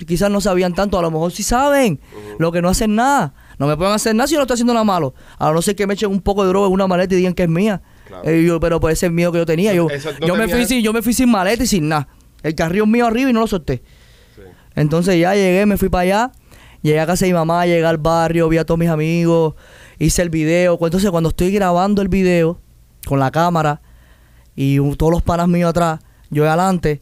Quizás no sabían tanto, a lo mejor sí saben. Lo que no hacen nada. No me pueden hacer nada si yo no estoy haciendo nada malo. A no ser que me echen un poco de droga en una maleta y digan que es mía. Claro. Eh, yo- pero por ese miedo que yo tenía. Yo, Eso, no yo, me fui sin, yo me fui sin maleta y sin nada. El carrillo es mío arriba y no lo solté. Sí. Entonces ya llegué, me fui para allá, llegué a casa de mi mamá, llegué al barrio, vi a todos mis amigos, hice el video. Entonces cuando estoy grabando el video con la cámara y un- todos los panas míos atrás, yo adelante,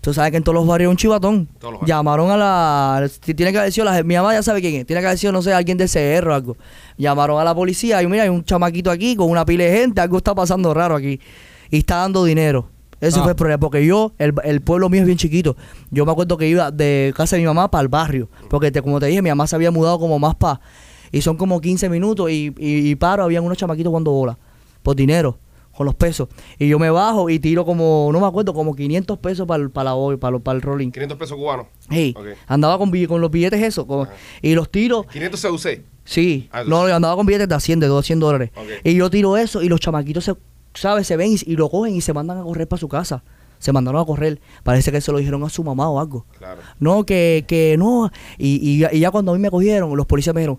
tú sabes que en todos los barrios hay un chivatón. Todos los barrios. Llamaron a la... Tiene que haber sido la... Mi mamá ya sabe quién es. Tiene que haber sido, no sé, alguien del CR o algo. Llamaron a la policía y mira, hay un chamaquito aquí con una pila de gente, algo está pasando raro aquí. Y está dando dinero. Ese Ah. fue el problema, porque yo, el, el pueblo mío es bien chiquito. Yo me acuerdo que iba de casa de mi mamá para el barrio. Porque te- como te dije, mi mamá se había mudado como más para... Y son como 15 minutos y, y, y paro, habían unos chamaquitos cuando bola. Por dinero, con los pesos. Y yo me bajo y tiro como, no me acuerdo, como 500 pesos para el, para la, hoy- para, para el rolling. 500 pesos cubanos. Sí, andaba con, con los billetes eso. con- y los tiro, 500 CUC. sí. Ah, no, yo andaba con billetes de a 100, de 200 dólares. Y yo tiro eso y los chamaquitos se, ¿sabes? Se ven y, y lo cogen y se mandan a correr para su casa. Se mandaron a correr. Parece que se lo dijeron a su mamá o algo. Claro. No, que, que no. Y, y, ya- y ya cuando a mí me cogieron, los policías me dijeron,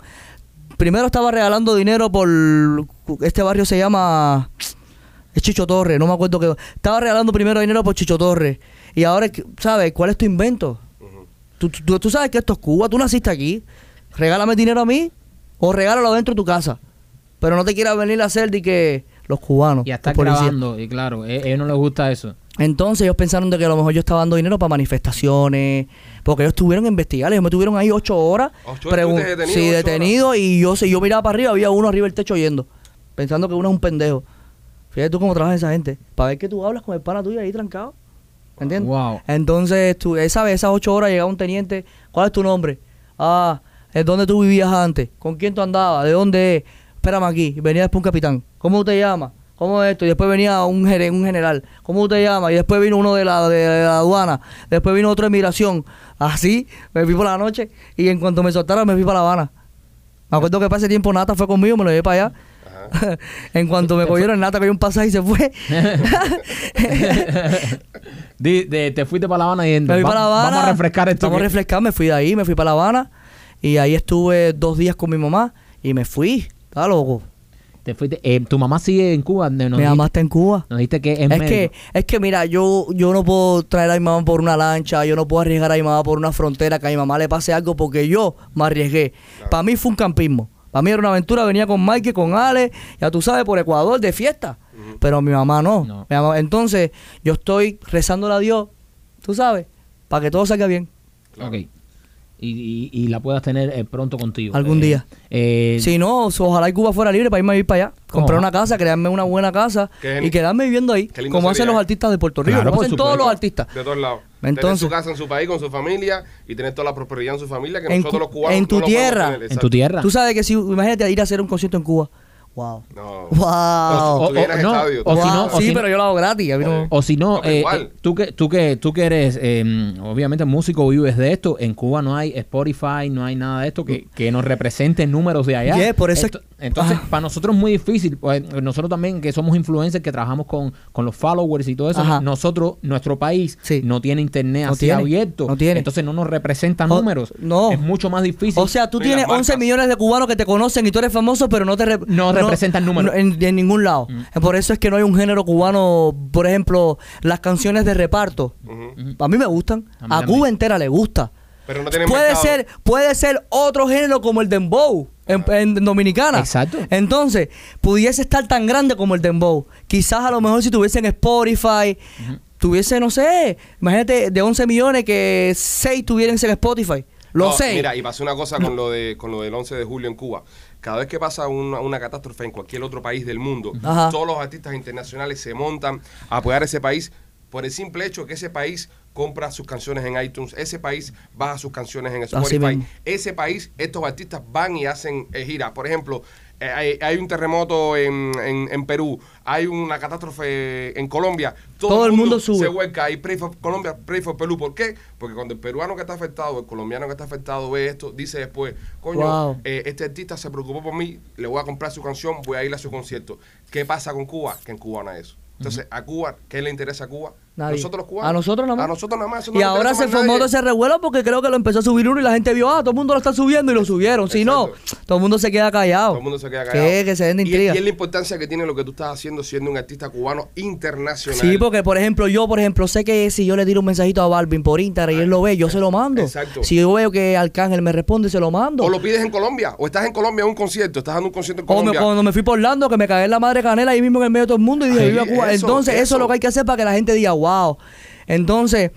primero estaba regalando dinero por, este barrio se llama, es Chicho Torre, no me acuerdo qué. Estaba regalando primero dinero por Chicho Torre. Y ahora, ¿sabes? ¿Cuál es tu invento? Ujú. Tú, tú, tú sabes que esto es Cuba, tú naciste aquí. Regálame dinero a mí o regálalo dentro de tu casa. Pero no te quieras venir a hacer de que los cubanos. Y a policías. grabando, y claro, a ellos no les gusta eso. Entonces ellos pensaron de que a lo mejor yo estaba dando dinero para manifestaciones, porque ellos tuvieron que investigar, ellos me tuvieron ahí ocho horas. ¿Ocho horas? pregun- ¿Estuviste detenido sí, ocho detenido y yo, si yo miraba para arriba, había uno arriba del techo oyendo, pensando que uno es un pendejo. Fíjate tú cómo trabaja esa gente, para ver que tú hablas con el pana tuyo ahí trancado. ¿Entiendes? Wow. Entonces, tú, esa vez, esas ocho horas llegaba un teniente, ¿cuál es tu nombre? Ah, ¿es dónde tú vivías antes? ¿Con quién tú andabas? ¿De dónde es? Espérame aquí. Y venía después un capitán. ¿Cómo te llamas? ¿Cómo es esto? Y después venía un, un general. ¿Cómo te llamas? Y después vino uno de la, de, la aduana. Después vino otro de migración. Así, me fui por la noche. Y en cuanto me soltaron, me fui para La Habana. Me acuerdo que para ese tiempo Nata fue conmigo, me lo llevé para allá. En cuanto me cogieron, Nata cogió un pasaje y se fue. De- te fuiste para La Habana y Me fui para La Habana. vamos a refrescar esto. Vamos a refrescar, me fui de ahí, me fui para La Habana. Y ahí estuve dos días con mi mamá y me fui. Loco. te fuiste. Eh, tu mamá sigue en Cuba. Nos mi dijiste- mamá está en Cuba. Nos dijiste que es, Es médico. que, es que mira, yo, yo no puedo traer a mi mamá por una lancha, yo no puedo arriesgar a mi mamá por una frontera, que a mi mamá le pase algo porque yo me arriesgué. Para mí fue un campismo. Para mí era una aventura, venía con Mike, con Ale, ya tú sabes, por Ecuador, de fiesta. Pero mi mamá no. No. Mi mamá- entonces, yo estoy rezándole a Dios, tú sabes, para que todo salga bien. Ok. Y, y- y la puedas tener eh, pronto contigo. Algún Eh, día. eh, Si no, ojalá y Cuba fuera libre para irme a vivir para allá. Comprar Ojalá. una casa, crearme una buena casa Qué y quedarme viviendo ahí. Como hacen los ¿eh? artistas de Puerto Rico, Claro, como hacen todos los artistas. De todos lados. Entonces- tener su casa en su país, con su familia y tener toda la prosperidad en su familia que En nosotros los cubanos en tu no tierra. tener, en tu tierra. Tú sabes que si, imagínate ir a hacer un concierto en Cuba. Wow. No. Wow. O- o- no, estadio. o si no- o sí, si no- pero yo lo hago gratis. A mí no- O si no, No, eh, eh, tú, que, tú, que, tú que eres, eh, obviamente, músico, vives de esto. En Cuba no hay Spotify, no hay nada de esto que, que nos represente números de allá. Yeah, por eso Esto- entonces, para nosotros es muy difícil. pues, nosotros también, que somos influencers, que trabajamos con, con los followers y todo eso, Ajá. nosotros, nuestro país, Sí. no tiene internet No así tiene, abierto. no tiene. Entonces, no nos representan O- números. no. Es mucho más difícil. O sea, tú tienes las 11 marcas. millones de cubanos que te conocen y tú eres famoso, pero no te No representan números. no- en, en ningún lado. Por eso es que no hay un género cubano, por ejemplo, las canciones de reparto. A mí me gustan. A mí A, también. Cuba entera le gusta. Pero no puede mercado. ser, puede ser otro género como el dembow en, en Dominicana. Exacto. Entonces, pudiese estar tan grande como el dembow. Quizás a lo mejor si tuviese en Spotify, tuviese, no sé, imagínate de 11 millones que 6 tuvieran en Spotify. Lo No, sé. Mira, y pasó una cosa con lo de con lo del 11 de julio en Cuba. Cada vez que pasa una, una catástrofe en cualquier otro país del mundo, Ajá. todos los artistas internacionales se montan a apoyar ese país por el simple hecho que ese país compra sus canciones en iTunes, ese país baja sus canciones en Spotify, ese país, estos artistas van y hacen eh, giras. Por ejemplo, hay, hay un terremoto en, en- en Perú, hay una catástrofe en Colombia, todo, Todo el mundo sube. se vuelca y pray for Colombia, pray for Perú. ¿Por qué? Porque cuando el peruano que está afectado, el colombiano que está afectado ve esto, dice después, coño, Wow. eh, este artista se preocupó por mí, le voy a comprar su canción, voy a ir a su concierto. ¿Qué pasa con Cuba? Que en Cuba no hay eso. Entonces, a Cuba, ¿qué le interesa a Cuba? Nadie. Nosotros los cubanos. A nosotros nada más. A nosotros nada más. no Y ahora se formó todo ese revuelo porque creo que lo empezó a subir uno y la gente vio, ah, todo el mundo lo está subiendo y lo subieron. Si no, todo el mundo se queda callado. Todo el mundo se queda callado. ¿Qué? Que se den de Y- intriga. Y, es la importancia que tiene lo que tú estás haciendo siendo un artista cubano internacional. Sí, porque por ejemplo, yo por ejemplo sé que si yo le tiro un mensajito a Balvin por Instagram y él lo ve, yo se lo mando. Exacto. Si yo veo que Arcángel me responde, se lo mando. O lo pides en Colombia, o estás en Colombia a un concierto, estás dando un concierto en O me- cuando me fui por Orlando, que me cagué en la madre canela ahí mismo en el medio de todo el mundo y dije, viva Cuba. Entonces, eso. eso. es lo que hay que hacer para que la gente diga, wow. Entonces,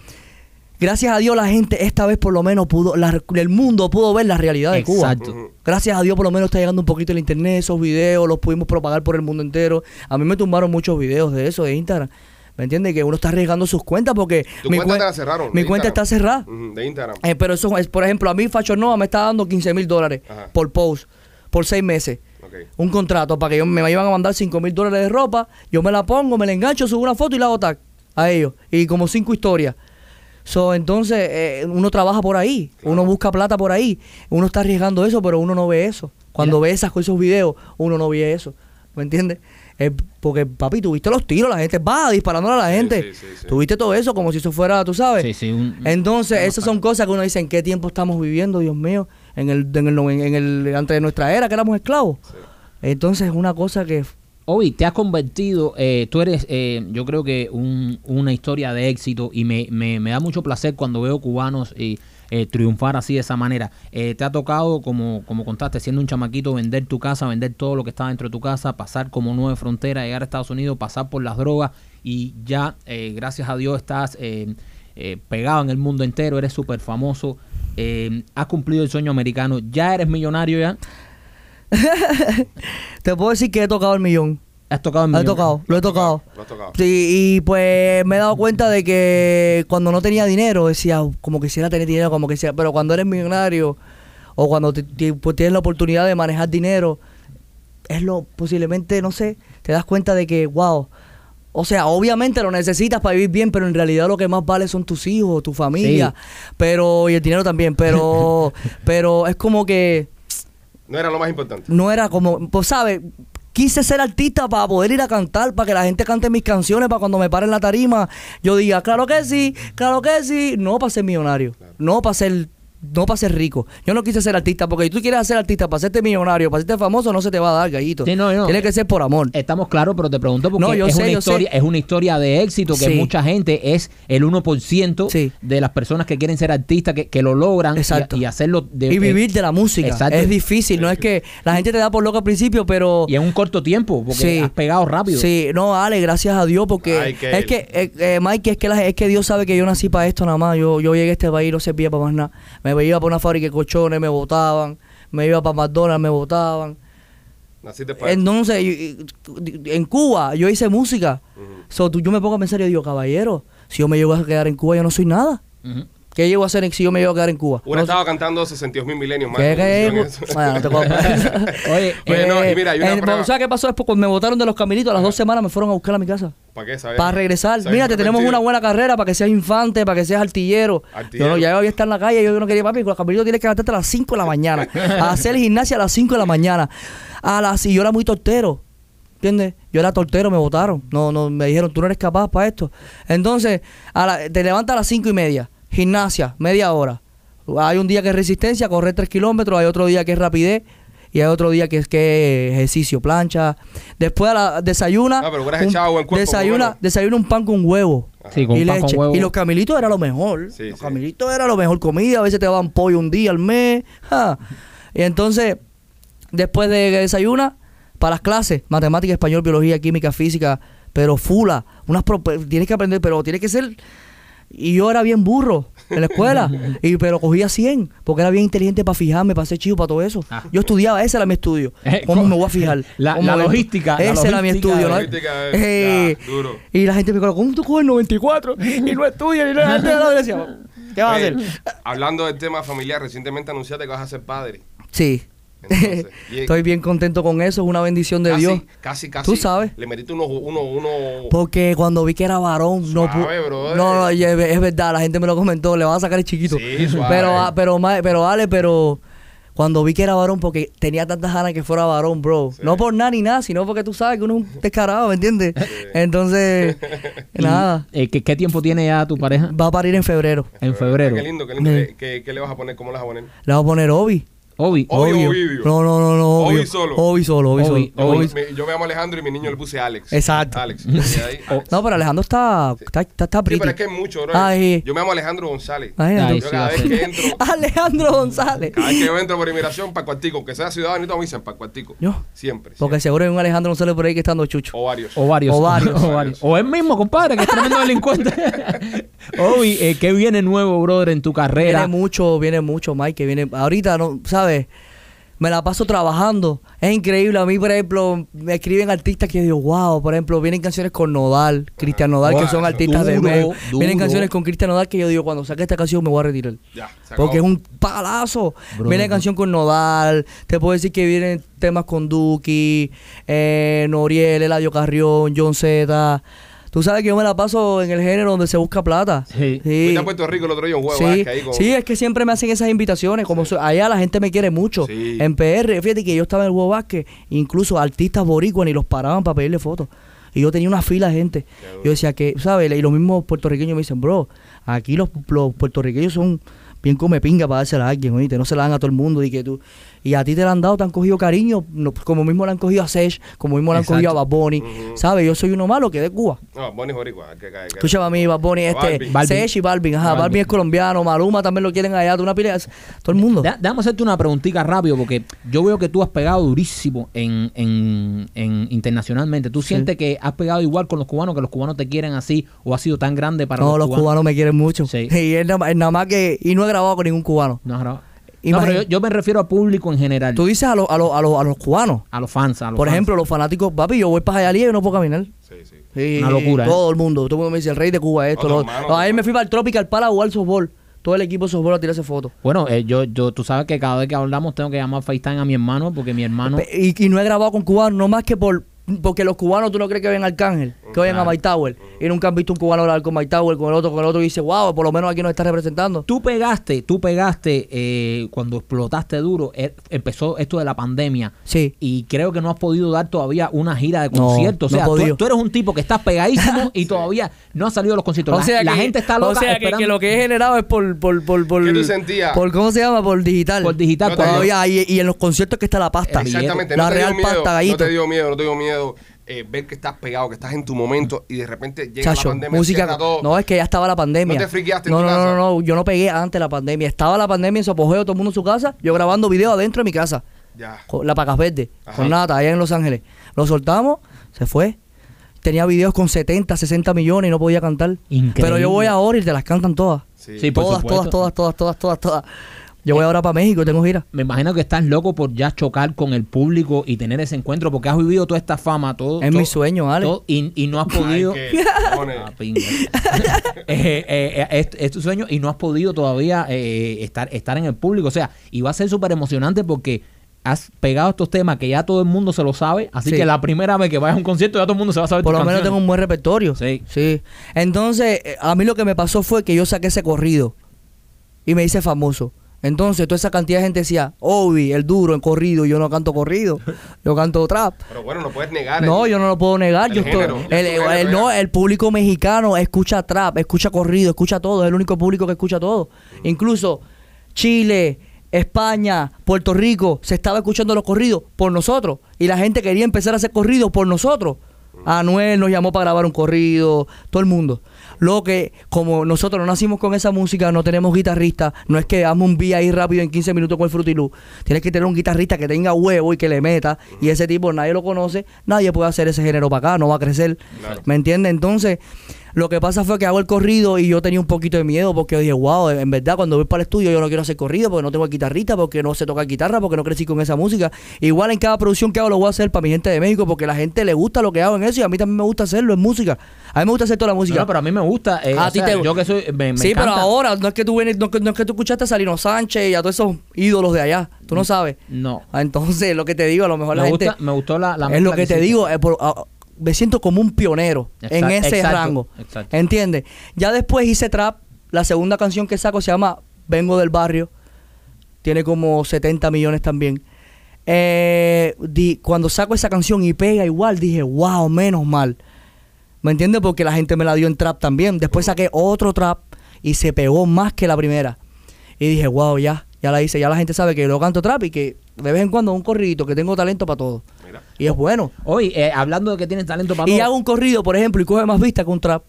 gracias a Dios la gente esta vez por lo menos pudo, la- el mundo pudo ver la realidad de Cuba. Exacto. Gracias a Dios por lo menos está llegando un poquito el internet, esos videos, los pudimos propagar por el mundo entero. A mí me tumbaron muchos videos de eso, de Instagram. ¿Me entiendes? Que uno está arriesgando sus cuentas porque Tu mi, cuenta cuen- te la cerraron. mi cuenta está cerrada. De Instagram. Eh, pero eso es, por ejemplo, a mí Fashion Nova me está dando 15 mil dólares Ajá. por post, por seis meses. Un contrato para que yo, me iban a mandar 5 mil dólares de ropa, yo me la pongo, me la engancho, subo una foto y la hago tag a ellos. Y como cinco historias. So, entonces, eh, uno trabaja por ahí, Claro. uno busca plata por ahí, uno está arriesgando eso, pero uno no ve eso. Cuando ve esas, esos videos, uno no ve eso. ¿Me entiendes? Eh, porque, papi, tuviste los tiros, la gente va disparándole a la gente. sí, sí, sí. Tuviste todo eso como si eso fuera, tú sabes. Un- Entonces, esas son cosas que uno dice, ¿en qué tiempo estamos viviendo, Dios mío? En el, en el, en el, antes de nuestra era, que éramos esclavos. Entonces, es una cosa que... Obi, te has convertido, eh, tú eres, eh, yo creo que un- una historia de éxito y me, me- me da mucho placer cuando veo cubanos eh, eh, triunfar así de esa manera. Eh, te ha tocado, como, como contaste, siendo un chamaquito, vender tu casa, vender todo lo que está dentro de tu casa, pasar como nueve fronteras, llegar a Estados Unidos, pasar por las drogas y ya, gracias a Dios, estás pegado en el mundo entero, eres súper famoso, has cumplido el sueño americano, ya eres millonario ya, Te puedo decir que he tocado el millón. has tocado el Lo he millón. tocado, lo he tocado. Lo has tocado. Sí, y pues me he dado cuenta de que cuando no tenía dinero, decía, como quisiera tener dinero, como quisiera, pero cuando eres millonario o cuando te- te- pues, tienes la oportunidad de manejar dinero, es lo posiblemente, no sé, te das cuenta de que, wow, o sea, obviamente lo necesitas para vivir bien, pero en realidad lo que más vale son tus hijos, tu familia, pero y el dinero también, pero pero es como que No era lo más importante. no era como, pues sabes, quise ser artista para poder ir a cantar, para que la gente cante mis canciones, para cuando me pare en la tarima, yo diga, claro que sí, claro que sí, no para ser millonario, no para ser no para ser rico. Yo no quise ser artista, porque si tú quieres ser artista para hacerte millonario, para hacerte famoso, no se te va a dar, gallito. Sí, no, no. Tiene que ser por amor. Estamos claros, pero te pregunto porque No, yo es, sé, una yo historia, sé. es una historia de éxito que Sí. mucha gente es el 1% Sí. de las personas que quieren ser artistas, que, que lo logran y- Exacto. y, hacerlo de, y vivir de la música. Exacto. Es difícil, no es que la gente te da por loco al principio, pero... y en un corto tiempo, porque Sí. has pegado rápido. Sí, no, Ale, gracias a Dios, porque Ay, que es él. que, eh, eh, Mike, es que, la- es que Dios sabe que yo nací para esto nada más. Yo, yo llegué a este país y no servía para más nada. Me iba para una fábrica de colchones, me botaban. Me iba para McDonald's, me botaban. Naciste para Entonces, en Cuba, yo hice música. So, tú- yo me pongo a pensar y digo, caballero, si yo me llego a quedar en Cuba, yo no soy nada. ¿Qué llego a hacer si yo me llego a quedar en Cuba? Hubiera No- estado cantando 62 mil milenios más. ¿Qué. Bueno, no te. Oye, y mira, hay una eh, prueba. ¿Sabes qué pasó después? Me botaron de los caminitos, a las dos semanas me fueron a buscar a mi casa. ¿Para qué? ¿Sabes? Para regresar. ¿Sabes? Mira, te tenemos una buena carrera para que seas infante, para que seas artillero. Artillero. Yo no, ya había estar en la calle, yo no quería, papi, con los caminitos tienes que levantarte a las 5 de la mañana. a hacer gimnasia a las 5 de la mañana. A las, y yo era muy tortero. ¿Entiendes? Yo era tortero, me votaron. No, no, me dijeron, tú no eres capaz para esto. Entonces, a la- te levantas a las 5 y media. Gimnasia, media hora. Hay un día que es resistencia, correr 3 kilómetros. Hay otro día que es rapidez. Y hay otro día que es que ejercicio, plancha. Después a la desayuna. Ah, pero hubieras echado buen cuerpo, desayuna, desayuna un pan con huevo. Sí, con y pan con leche. huevo. Y los camilitos era lo mejor. Sí, los sí. camilitos era lo mejor comida. A veces te daban pollo un día al mes. ja. Y entonces, después de que desayuna, para las clases, matemática, español, biología, química, física, pero fula. Unas tienes que aprender, pero tiene que ser Y yo era bien burro en la escuela, y, pero cogía 100, porque era bien inteligente para fijarme, para ser chivo, para todo eso. Ah. Yo estudiaba, ese era mi estudio. Eh, ¿Cómo me voy a fijar? La- ¿Cómo la logística, la Ese era mi logística estudio, ¿no? Logística, Eh, ya, duro. y la gente me dijo, ¿cómo tú coges 94 y no estudias? Y la gente no decía, ¿qué vas a hacer? Hablando del tema familiar, recientemente anunciaste que vas a ser padre. Sí. Entonces, y- Estoy bien contento con eso, es una bendición de casi, Dios. Casi, casi. Tú sabes. Le metiste uno, uno, uno. Porque cuando vi que era varón, no Suave. No, es, es verdad, la gente me lo comentó, le van a sacar el chiquito. Sí, suave. Pero, ah, pero, ma- pero, Ale, pero cuando vi que era varón, porque tenía tantas ganas que fuera varón, bro. Sí. No por nada ni nada, sino porque tú sabes que uno es un descarado, ¿me entiendes? Entonces, nada, eh, ¿qué, qué tiempo tiene ya tu pareja? va a parir en febrero. En febrero. Qué lindo, qué lindo. Sí. ¿Qué, qué, qué le vas a poner? ¿Cómo le vas a poner? Le voy a poner Obi. Obi. Obi o Obvio. Ovidio. No, no, no, no. Obi solo. Obi solo, Obi Obi, solo. Obi. Obi- Me- yo me llamo Alejandro y mi niño le puse Alex. Exacto. Alex. Y ahí, Alex. No, pero Alejandro está, está, está, está Sí, pretty. pero es que es mucho, bro. Ah. Yo me llamo Alejandro González. Imagínate. Ay, Yo sí, cada vez que entro, Alejandro González. cada vez que yo entro por inmigración, para Cuartico, aunque sea ciudadano, me dicen para Cuartico. Yo. Siempre. Porque siempre. seguro hay un Alejandro González por ahí que está dando chucho. O varios. O varios. O varios. O, varios. O él mismo, compadre, que es tremendo delincuente. Obi, eh, ¿qué viene nuevo, brother, en tu carrera? Viene mucho, viene mucho, Mike, que viene. Ahorita, no, ¿sabes? Me la paso trabajando. Es increíble. A mí, por ejemplo, me escriben artistas que yo digo, wow, por ejemplo, vienen canciones con Nodal, Cristian Nodal, que son artistas de medio. Vienen canciones con Cristian Nodal que yo digo, cuando saque esta canción me voy a retirar. Ya. Porque es un palazo. Bro, viene bro. canción con Nodal. Te puedo decir que vienen temas con Duki, eh, Noriel, Eladio Carrión, John Z. Tú sabes que yo me la paso en el género donde se busca plata. Sí. Fuiste a Puerto Rico el otro día un juego Sí, que ahí con... sí, es que siempre me hacen esas invitaciones. Como so- allá la gente me quiere mucho. Sí. En PR, fíjate que yo estaba en el Juego Vázquez, incluso artistas boricuas ni los paraban para pedirle fotos. Y yo tenía una fila de gente. Yo decía que, ¿sabes? Y los mismos puertorriqueños me dicen, bro, aquí los, los puertorriqueños son bien come pinga para dársela a alguien, oíste. No se la dan a todo el mundo. Y que tú. Y a ti te la han dado, te han cogido cariño, no, como mismo le han cogido a Sech, como mismo le han Exacto. cogido a Bad Bunny. ¿Sabes? Yo soy uno malo que de Cuba. No, Bonnie Boricua. Que, que, que, Escúchame a mí, Bad Bunny, este. Sech y Balvin, ajá, Balvin. Balvin es colombiano, Maluma también lo quieren allá, tú una pila, todo el mundo. Da- Déjame hacerte una preguntita rápido porque yo veo que tú has pegado durísimo en, en- en- internacionalmente. ¿Tú Sí. sientes que has pegado igual con los cubanos, que los cubanos te quieren así o has sido tan grande para no, los cubanos me quieren mucho. Sí. Y es nada, es nada más que, y no he grabado con ningún cubano. No, has grabado. No, pero yo, yo me refiero al público en general. Tú dices a, los a, los a, los a los cubanos. a los fans, a los Por fans. ejemplo, los fanáticos, papi, yo voy para Jayalía y no puedo caminar. Sí, sí. Sí, Una locura, ¿eh? Todo el mundo, todo el mundo me dice, el rey de Cuba, esto, lo otro. Ayer me fui para el Tropical para jugar softball. Todo el equipo de softball a tirarse fotos. Bueno, eh, yo, yo, tú sabes que cada vez que hablamos tengo que llamar FaceTime a mi hermano porque mi hermano... Y, y no he grabado con cubanos, no más que por. Porque los cubanos, tú no crees que vayan a Arcángel, que vayan a. Mike Tower. Y nunca han visto un cubano hablar con Mike Tower, con el otro, con el otro, y dice, wow, por lo menos aquí nos está representando. Tú pegaste, tú pegaste eh, cuando explotaste duro, eh, empezó esto de la pandemia. Sí. Y creo que no has podido dar todavía una gira de No, conciertos. no o sea, tú, podido. tú eres un tipo que estás pegadísimo y todavía no has salido de los conciertos. la, la gente está loca o sea que- esperando que, lo que he generado es por, por, por, por, ¿Qué tú sentías? por ¿cómo se llama? Por digital. por digital. No Todavía, y, y en los conciertos que está la pasta. Exactamente. La no real miedo, pasta, no gallito. te dio miedo, no te dio miedo eh, ver que estás pegado, que estás en tu momento y de repente llega Chacho, la pandemia, música. cierra todo. No, es que ya estaba la pandemia. ¿No te friqueaste en no, tu no, casa? No, no, no, yo no pegué antes de la pandemia. Estaba la pandemia en su apogeo, todo el mundo en su casa. Yo grabando videos adentro de mi casa. Ya. Con la Pacas Verde, Ajá. con Nata, allá en Los Ángeles. Lo soltamos, se fue. Tenía videos con 70, 60 millones y no podía cantar. Increíble. Pero yo voy ahora y te las cantan todas. Sí. Todas, supuesto. todas, todas, todas, todas, todas, todas. Yo voy ahora para México, tengo gira. Me imagino que estás loco por ya chocar con el público y tener ese encuentro porque has vivido toda esta fama, todo. Es todo- mi sueño, Ale. todo, y, y no has podido. Ay, Ah. Eh, eh, eh, es, es tu sueño y no has podido todavía eh, estar, estar en el público. O sea, y va a ser súper emocionante porque has pegado estos temas que ya todo el mundo se lo sabe. Así Sí. que la primera vez que vayas a un concierto ya todo el mundo se va a saber Por lo menos tengo un buen repertorio. Sí. Sí. Entonces, eh, a mí lo que me pasó fue que yo saqué ese corrido y me hice famoso. Entonces, toda esa cantidad de gente decía, Obi, el duro en corrido, yo no canto corrido, yo canto trap. Pero bueno, no puedes negar. No, el- yo no lo puedo negar. el Yo estoy, el, el- no, el público mexicano escucha trap, escucha corrido, escucha todo. Es el único público que escucha todo. Mm. Incluso Chile, España, Puerto Rico, se estaba escuchando los corridos por nosotros. Y la gente quería empezar a hacer corridos por nosotros. Mm. Anuel nos llamó para grabar un corrido, todo el mundo. Lo que, como nosotros no nacimos con esa música, no tenemos guitarrista, no es que hagamos un beat ahí rápido en 15 minutos con el frutilú. Tienes que tener un guitarrista que tenga huevo y que le meta. Y ese tipo nadie lo conoce, nadie puede hacer ese género para acá, no va a crecer. Claro. ¿Me entiendes? Entonces, Lo que pasa fue que hago el corrido y yo tenía un poquito de miedo porque dije, wow, en verdad cuando voy para el estudio yo no quiero hacer corrido porque no tengo guitarrita, porque no sé tocar guitarra, porque no crecí con esa música. Igual en cada producción que hago lo voy a hacer para mi gente de México porque la gente le gusta lo que hago en eso y a mí también me gusta hacerlo en música. A mí me gusta hacer toda la música. no, pero a mí me gusta. eh, A o ti sea, te- Yo que soy. Me, me sí, pero ahora no es que tú vienes, no, es no es que tú escuchaste a Salino Sánchez y a todos esos ídolos de allá. Tú no sabes. No. Ah, Entonces, lo que te digo, a lo mejor la Me, gente. gusta, me gustó la, la es lo que te digo, eh, por- ah, me siento como un pionero en ese exacto, rango. exacto. ¿Entiendes? Ya después hice trap. La segunda canción que saco se llama Vengo del Barrio. Tiene como 70 millones también. Eh, di- cuando saco esa canción y pega igual, dije, wow, menos mal. ¿Me entiendes? Porque la gente me la dio en trap también. Después saqué otro trap y se pegó más que la primera. Y dije, wow, ya, ya la hice. Ya la gente sabe que yo canto trap y que de vez en cuando un corridito, que tengo talento para todo. Mira. Y es bueno. Oye, eh, hablando de que tienes talento para Y todo, hago un corrido, por ejemplo, y coge más vista que un trap.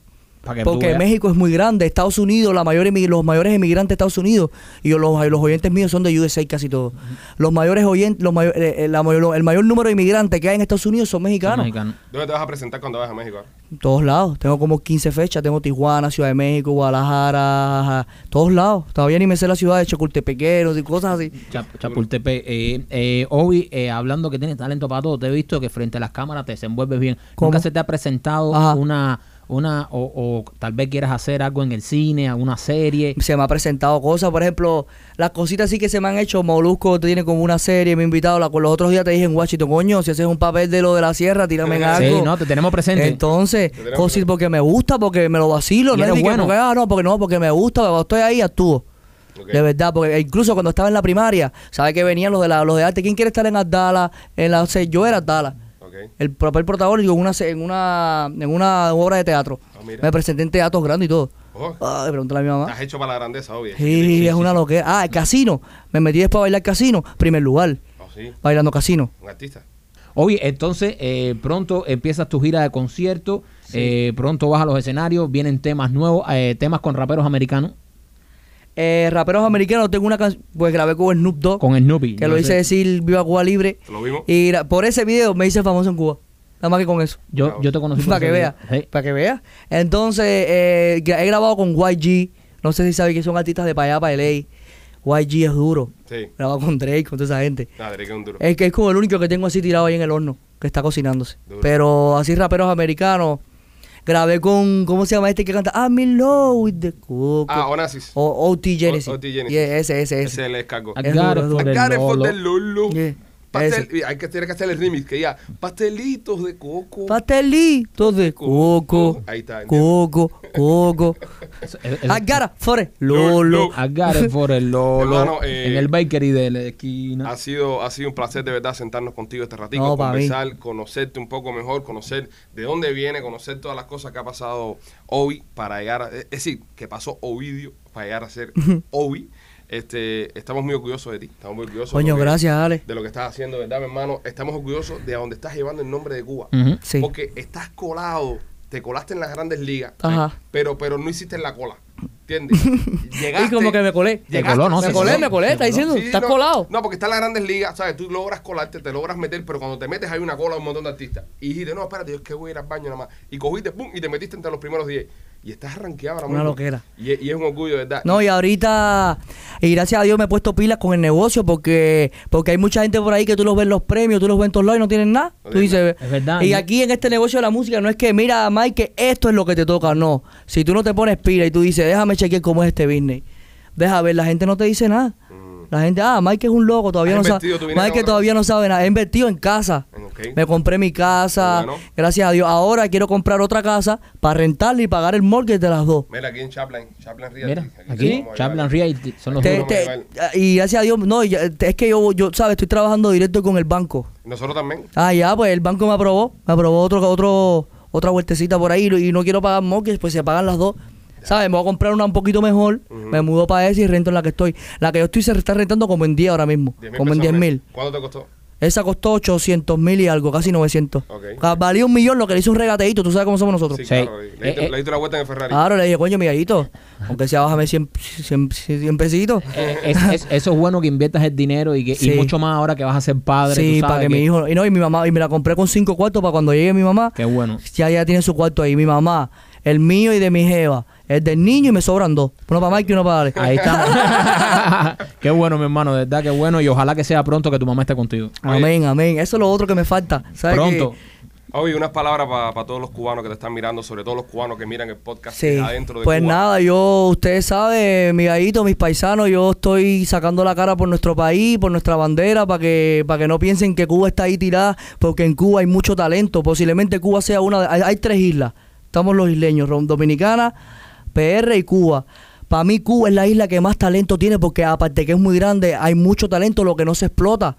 Porque veas. México es muy grande, Estados Unidos, la mayor los mayores emigrantes de Estados Unidos, y yo- los, los oyentes míos son de USA casi todos. Los mayores oyentes, los mayor- eh, eh, la mayor- el mayor número de inmigrantes que hay en Estados Unidos son mexicanos. ¿Dónde te vas a presentar cuando vas a México? En todos lados. Tengo como 15 fechas. Tengo Tijuana, Ciudad de México, Guadalajara, ajá, todos lados. Todavía ni me sé la ciudad de Chapultepequeros y cosas así. Chap- Chapultepec. Eh, eh, Obi, eh, hablando que tienes talento para todo, te he visto que frente a las cámaras te desenvuelves bien. ¿Cómo? ¿Nunca se te ha presentado Ajá. una, una o, o tal vez quieras hacer algo en el cine, alguna serie? Se me ha presentado cosas, por ejemplo, las cositas así que se me han hecho. Molusco tiene como una serie, me ha invitado. La, los otros días te dije en Washington, coño, si haces un papel de lo de la sierra, tírame en algo. Sí, no, te tenemos presente. Entonces, Te tenemos cosas presente. porque me gusta, porque me lo vacilo. Y No es bueno. porque, ah, no, porque no, porque me gusta, cuando estoy ahí actúo. Ok. De verdad, porque incluso cuando estaba en la primaria, ¿sabes que venían los de la, los de arte? ¿Quién quiere estar en Abdala? En la, o sea, yo era Abdala. Ok. El papel protagónico en una, se- en una, en una obra de teatro. Ah, mira. Me presenté en teatros grandes y todo. Oh, Ay, pregúntale a mi mamá. Estás hecho para la grandeza, obvio. Sí, es una loquera. Ah, el casino. Me metí después a bailar casino. Primer lugar, Oh, sí. bailando casino. Un artista. Oye, entonces eh, pronto empiezas tu gira de concierto, eh, pronto vas a los escenarios, vienen temas nuevos, eh, temas con raperos americanos, Eh, raperos americanos, tengo una canción, pues grabé con Snoop Dogg, con Snoopy. que lo sé- hice decir Viva Cuba Libre. Lo vimos. Y por ese video me hice famoso en Cuba. Nada más que con eso. Yo, yo te conocí Para que video. vea. Sí. Para que vea. Entonces, eh, he grabado con YG. No sé si sabes que son artistas de para allá, para LA. YG es duro. Sí. Grabado con Drake, con toda esa gente. Nada, Drake es un duro. Es que es como el único que tengo así tirado ahí en el horno, que está cocinándose. Duro. Pero así raperos americanos. Grabé con, ¿cómo se llama este que canta? I'm in love with the coco. Ah, Onassis. O OT Genesis. O- OT Genesis. Yeah, ese, ese, Ese ese. es el escargo. I Es got it es for the Lulu. Yeah. Pastel, hay que, tiene que hacer el remix, que ya, pastelitos de coco. Pastelitos de coco. Ahí está. Coco, coco. I got it for it, Lolo. I got it for el Lolo. Hermano, eh, en el bakery de la esquina. Ha sido, ha sido un placer de verdad sentarnos contigo este ratito, No, conversar, conocerte un poco mejor, conocer de dónde viene, conocer todas las cosas que ha pasado hoy para llegar a, es decir, que pasó Ovidio para llegar a ser Ovi. Este, estamos muy orgullosos de ti, estamos muy orgullosos Coño, de lo que- gracias, Ale. de lo que estás haciendo, ¿verdad, mi hermano? Estamos orgullosos de a dónde estás llevando el nombre de Cuba. Sí. Porque estás colado, te colaste en las grandes ligas, Ajá. pero, pero no hiciste la cola. ¿Entiendes? Llegaste, Y como que me colé. Te coló, no, Me colé, coló. me colé, está coló. diciendo. Sí, Estás no, colado. No, porque está en las grandes ligas, ¿sabes? Tú logras colarte, te logras meter, pero cuando te metes hay una cola de un montón de artistas. Y dijiste, no, espérate, yo es que voy a ir al baño nada más. Y cogiste, pum, y te metiste entre los primeros 10. Y estás arranqueado ahora Una mismo. loquera. Y, es- y es un orgullo, ¿verdad? No, y ahorita, y gracias a Dios me he puesto pilas con el negocio porque porque hay mucha gente por ahí que tú los ves en los premios, tú los ves en todos lados y no tienen nada. No Tú dices, Es verdad. Y aquí en este negocio de la música no es que, mira, Mike, que esto es lo que te toca, no. Si tú no te pones pila y tú dices, déjame chequear cómo es este business, deja ver, la gente no te dice nada. La gente, ah, Mike es un loco, todavía ¿Has no sabe. Mike todavía no sabe nada. He invertido en casa. Me compré mi casa, Bueno. gracias a Dios. Ahora quiero comprar otra casa para rentarla y pagar el mortgage de las dos. Mira, aquí en Chaplin, Chaplin Realty. Mira, aquí, vamos a Chaplin. Realty son los Te- te- y gracias a Dios, no, ya- es que yo, yo, ¿sabes? Estoy trabajando directo con el banco. Nosotros también. Ah, ya, pues el banco me aprobó, me aprobó otro, otro, otra vueltecita por ahí y no quiero pagar mortgage, pues se pagan las dos. ¿Sabes? Me voy a comprar una un poquito mejor, me mudo para esa y rento en la que estoy. La que yo estoy se está rentando como en 10 ahora mismo, 10 como en pesos 10 al mes. mil. ¿Cuánto te costó? Esa costó 800 mil y algo, casi 900. Ok. Ah, Valía un millón lo que le hice un regateito, tú sabes cómo somos nosotros. Sí, Sí. claro. Le diste, Eh, eh. le diste la vuelta en el Ferrari. Claro, le dije, coño, mi gallito, aunque sea bájame 100, 100, 100 pesitos. Eh, es- es- eso es bueno que inviertas el dinero y que Sí. y mucho más ahora que vas a ser padre. sí, para que, mi hijo, y no, y mi mamá, y me la compré con cinco cuartos para cuando llegue mi mamá, Qué bueno. ya ya tiene su cuarto ahí. Mi mamá, el mío y de mi jeva. El del niño y me sobran dos. Uno para Mike y uno para Ale. Ahí está. qué bueno, mi hermano, de verdad, qué bueno. Y ojalá que sea pronto que tu mamá esté contigo. Amén, amén. Eso es lo otro que me falta. ¿Sabes Pronto. que- Oye, unas palabras para todos los cubanos que te están mirando, sobre todo los cubanos que miran el podcast Sí. adentro de Pues Cuba. nada, yo, ustedes saben, mi gallito, mis paisanos, yo estoy sacando la cara por nuestro país, por nuestra bandera, para que, para que no piensen que Cuba está ahí tirada, porque en Cuba hay mucho talento. Posiblemente Cuba sea una de, hay, hay tres islas. Estamos los isleños, Rom- Dominicana, PR y Cuba. Para mí Cuba es la isla que más talento tiene, porque aparte que es muy grande, hay mucho talento, lo que no se explota.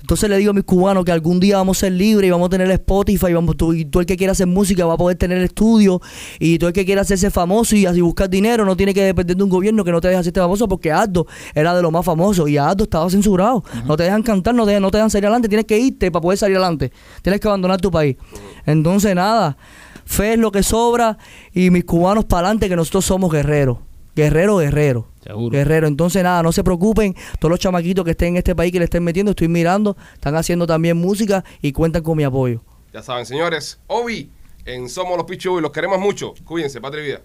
Entonces le digo a mis cubanos que algún día vamos a ser libres y vamos a tener Spotify y, vamos, tú, y todo el que quiera hacer música va a poder tener estudio y todo el que quiera hacerse famoso y así buscar dinero no tiene que depender de un gobierno que no te deja hacerte famoso porque Aldo era de lo más famoso y Aldo estaba censurado. No te dejan cantar, no te, no te dejan salir adelante, tienes que irte para poder salir adelante. Tienes que abandonar tu país. Entonces nada, fe es lo que sobra y mis cubanos para adelante que nosotros somos guerreros. Guerrero, guerrero. Seguro. Guerrero. Entonces, nada, no se preocupen. Todos los chamaquitos que estén en este país que le estén metiendo, estoy mirando, están haciendo también música y cuentan con mi apoyo. Ya saben, señores, Obi, en Somos los Pichu y los queremos mucho. Cuídense, patria y vida.